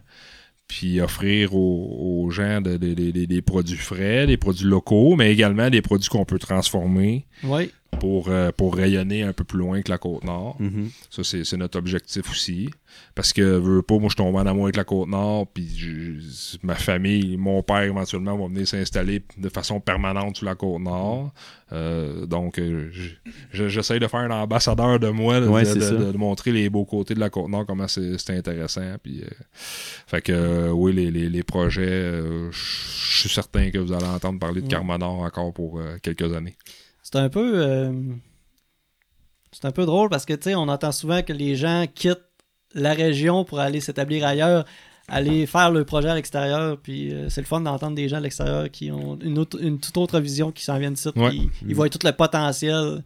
puis offrir aux, gens de- de- de- de- des produits frais, des produits locaux, mais également des produits qu'on peut transformer Oui. Pour, euh, pour rayonner un peu plus loin que la Côte-Nord. Mhm. Ça, c'est notre objectif aussi. Parce que, veux pas, moi, je tombe en amour avec la Côte-Nord, puis ma famille, mon père, éventuellement, va venir s'installer de façon permanente sur la Côte-Nord. Euh, donc, euh, je- je- j'essaie de faire un ambassadeur de moi, de, Ouais, de- c'est de- ça. de montrer les beaux côtés de la Côte-Nord, comment c'est intéressant. Puis, euh, fait que, oui, les, les- les projets, je suis certain que vous allez entendre parler de Ouais. Carmanor encore pour quelques années. C'est un peu. euh, c'est un peu drôle parce que, tu sais, on entend souvent que les gens quittent la région pour aller s'établir ailleurs, aller faire le projet à l'extérieur. Puis euh, c'est le fun d'entendre des gens à l'extérieur qui ont une, autre- une toute autre vision qui s'en viennent ici. Ouais. puis Ils voient tout le potentiel.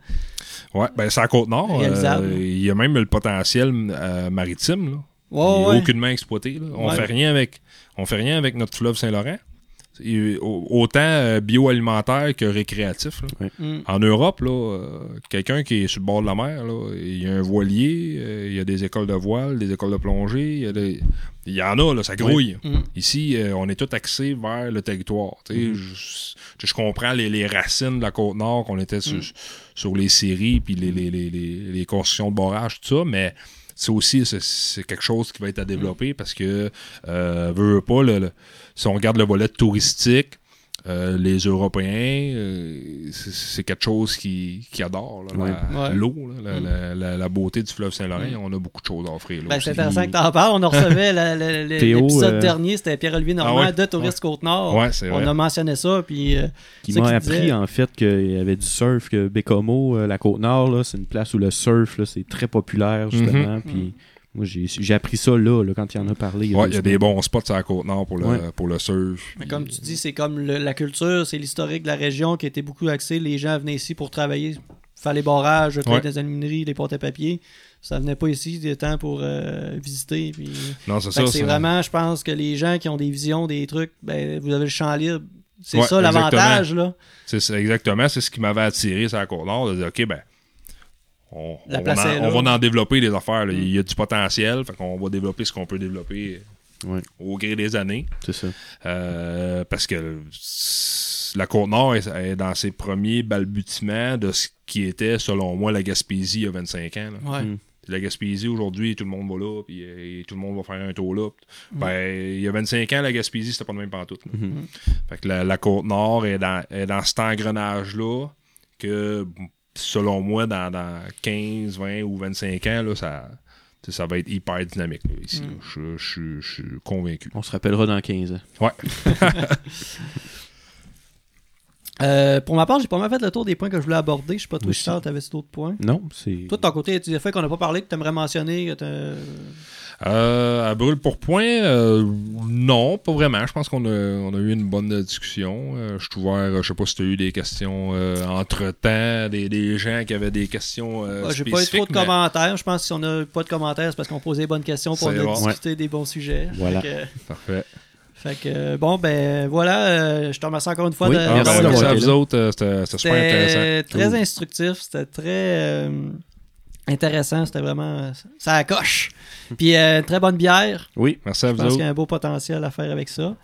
Ouais, ben c'est à Côte-Nord. Euh, Il y a même le potentiel maritime, là. Ouais, il ouais. aucunement exploité. là. On fait rien avec on fait rien avec notre fleuve Saint-Laurent. Au- autant euh, bioalimentaire que récréatif. là. Mm. En Europe, là, euh, quelqu'un qui est sur le bord de la mer, là, il y a un voilier, euh, il y a des écoles de voile, des écoles de plongée, il y, a des- il y en a, là, ça grouille. Mm. Ici, euh, on est tout axé vers le territoire. Tu sais, Mm-hmm. je, je comprends les, les racines de la côte nord, qu'on était sur, Mm. sur les séries, puis les, les, les, les, les constructions de barrages, tout ça, mais c'est aussi c'est- quelque chose qui va être à développer parce que, euh, veut, veut pas, le- si on regarde le volet touristique, euh, les Européens, euh, c'est quelque chose qui, qui adorent, là, la- Ouais. l'eau, la, Mm. la- la- la beauté du fleuve Saint-Laurent. On a beaucoup de choses à offrir. Ben, c'est intéressant que tu en parles. On en recevait l'épisode euh, dernier, c'était Pierre-Olivier Normand Ah ouais? de Touristes Côte-Nord. On a mentionné ça, puis euh, Qui m'a appris disait- en fait qu'il y avait du surf, que Bécomo, euh, la Côte-Nord, c'est une place où le surf, c'est très populaire justement. Mhm. Puis moi, j'ai j'ai appris ça là, là, quand il en a parlé. Il y a des bons spots sur la côte nord pour le, Ouais. pour le surf. Mais comme tu dis, c'est comme le- la culture, c'est l'historique de la région qui était beaucoup axé. Les gens venaient ici pour travailler, faire les barrages, faire Ouais. des alumineries, les portes à papier. Ça venait pas ici des temps pour euh, visiter. Puis... Non, c'est ça. c'est vraiment, je pense que les gens qui ont des visions, des trucs, ben, vous avez le champ libre. C'est Ouais, ça l'avantage, là. C'est ça, exactement, c'est ce qui m'avait attiré sur la côte nord. De dire, OK, ben, on, La on place va est en, on va en développer des affaires. là. Il y a du potentiel. Fait qu'on va développer ce qu'on peut développer au gré des années. C'est ça. Euh, parce que la côte nord est, est dans ses premiers balbutiements de ce qui était, selon moi, la Gaspésie il y a 25 ans. là. Ouais. Mm. La Gaspésie, aujourd'hui, tout le monde va là, puis euh, tout le monde va faire un tour là. Mm. Ben, il y a 25 ans, la Gaspésie, c'était pas de même pantoute. Mhm. Fait que la, la Côte-Nord est dans, est dans cet engrenage-là que, selon moi, dans, dans 15, 20 ou 25 ans, là, ça, ça va être hyper dynamique là, ici. Mm. là. Je, je- je suis convaincu. On se rappellera dans 15 ans. Ouais. Euh, pour ma part, j'ai pas mal fait le tour des points que je voulais aborder. Je sais pas, toi. Richard, t'avais d'autres points? Non, c'est. Toi, de ton côté, tu as fait qu'on n'a pas parlé, que tu aimerais mentionner. Que t'as- Euh, à brûle pour point, euh, non, pas vraiment. Je pense qu'on a, on a eu une bonne discussion. Euh, je suis ouvert. Je sais pas si tu as eu des questions euh, entre-temps, des, des gens qui avaient des questions euh, Ah, j'ai pas eu trop de mais- commentaires. Je pense que si on n'a pas de commentaires, c'est parce qu'on posait les bonnes questions pour bon. discuter des bons sujets. Voilà. Fait que, Parfait. fait que, bon, ben voilà. euh, je te remercie encore une fois Oui, de- ah, d'avoir ben, merci à vous autres. euh, C'était super intéressant. C'était très instructif, c'était très euh, intéressant, c'était vraiment ça accroche. Puis euh, très bonne bière. Oui. Merci à Je vous pense qu'il y a un beau potentiel à faire avec ça.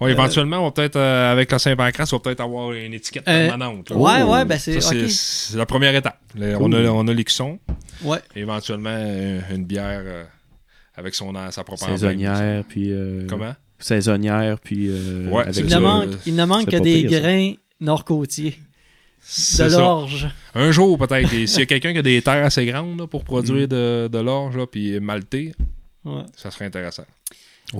Ouais, éventuellement, on va peut-être, euh, avec la Saint-Pancras, on va peut-être avoir une étiquette Euh, permanente. là. Ouais, Oh. ouais, ben c'est la première étape. Le- Cool. On a, on a l'écusson. Ouais. Éventuellement, euh, une bière euh, avec son, sa propre. Saisonnière, puis. euh, Comment? Saisonnière, puis. euh, Ouais, avec Il ça. ne manque, il ne manque que des pire, grains nord-côtiers, de l'orge. Un jour, peut-être. Et S'il y a quelqu'un qui a des terres assez grandes là, pour Mm. produire de, de l'orge, là, puis malter, Ouais. ça serait intéressant.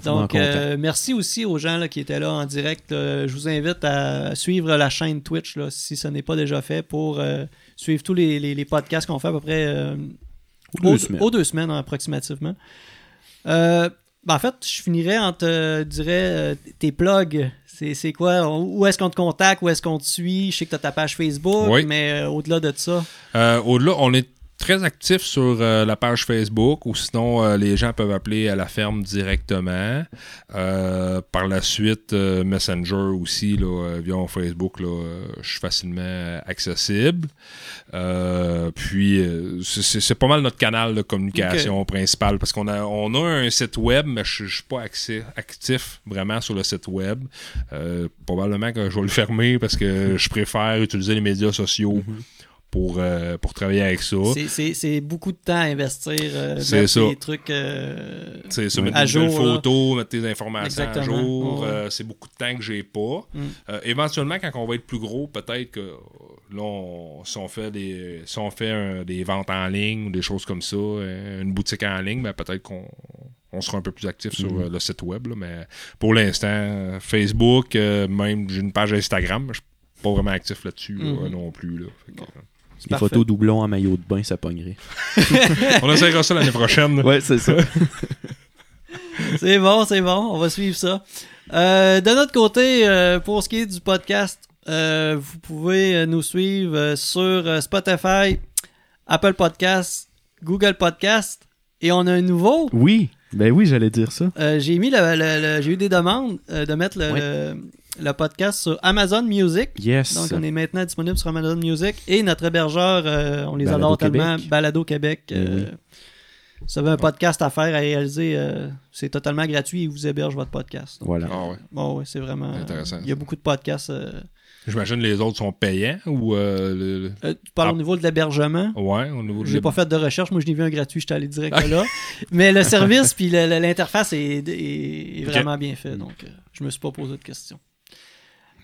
Donc, euh, merci aussi aux gens là, qui étaient là en direct. là. Je vous invite à suivre la chaîne Twitch là, si ce n'est pas déjà fait pour euh, suivre tous les, les- les podcasts qu'on fait à peu près euh, Aux deux aux, semaines. aux deux semaines approximativement. Euh, ben, en fait, je finirais en te dirais euh, tes plugs. C'est quoi? Où est-ce qu'on te contacte? Où est-ce qu'on te suit? Je sais que tu as ta page Facebook, Oui. mais euh, au-delà de ça. Euh, Au-delà, on est très actif sur euh, la page Facebook ou sinon euh, les gens peuvent appeler à la ferme directement. Euh, par la suite, Messenger aussi, là, via mon Facebook, là, je suis facilement accessible. Puis c'est- pas mal notre canal de communication principal parce qu'on a, on a un site web, mais je je suis pas axé- actif vraiment sur le site web. Probablement que je vais le fermer parce que je préfère utiliser les médias sociaux pour, euh, pour travailler avec ça. C'est- beaucoup de temps à investir. euh, C'est ça. des trucs. euh, C'est ça, Ouais. mettre À des nouvelles jour, photos, mettre tes informations à jour. Ouais. euh, c'est beaucoup de temps que j'ai pas. Mm. Éventuellement, quand on va être plus gros, peut-être que là, on- si on fait des si on fait un- des ventes en ligne ou des choses comme ça, une boutique en ligne, ben, peut-être qu'on on sera un peu plus actif sur euh, le site web. là. mais pour l'instant, Facebook, même j'ai une page Instagram, je suis pas vraiment actif là-dessus là, Mhm. non plus. Là. Fait que, c'est Les parfait. photos doublons en maillot de bain, ça pognerait. on essaiera ça l'année prochaine. Ouais, c'est ça. C'est bon, c'est bon, on va suivre ça. Euh, de notre côté, euh, pour ce qui est du podcast, euh, vous pouvez nous suivre euh, sur euh, Spotify, Apple Podcasts, Google Podcasts, et on a un nouveau. Oui, ben oui, j'allais dire ça. Euh, j'ai mis le, le- le- j'ai eu des demandes euh, de mettre le, Ouais. le- le podcast sur Amazon Music. Yes. Donc, on est maintenant disponible sur Amazon Music. Et notre hébergeur, euh, on les Balado adore tellement. Balado Québec. Eh euh, oui. Si vous avez un podcast à faire, à réaliser, euh, c'est totalement gratuit. Ils vous hébergent votre podcast. Donc, Voilà. Ah ouais. bon, ouais, c'est vraiment. Intéressant, Il y a beaucoup de podcasts. J'imagine les autres sont payants ou euh, le- euh, tu parles Ah. au niveau de l'hébergement? Ouais, au niveau de J'ai pas fait de recherche, moi je n'ai vu un gratuit, j'étais allé direct là. Mais le service puis l'interface est, est- est Ok. vraiment bien fait, donc euh, je me suis pas posé de questions.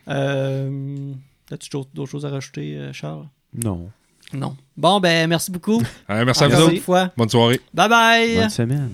Euh, As-tu d'autres choses à rajouter, Charles? Non. Non. Bon, ben merci beaucoup. Ouais, merci à vous autres. fois. Bonne soirée. Bye bye! Bonne semaine.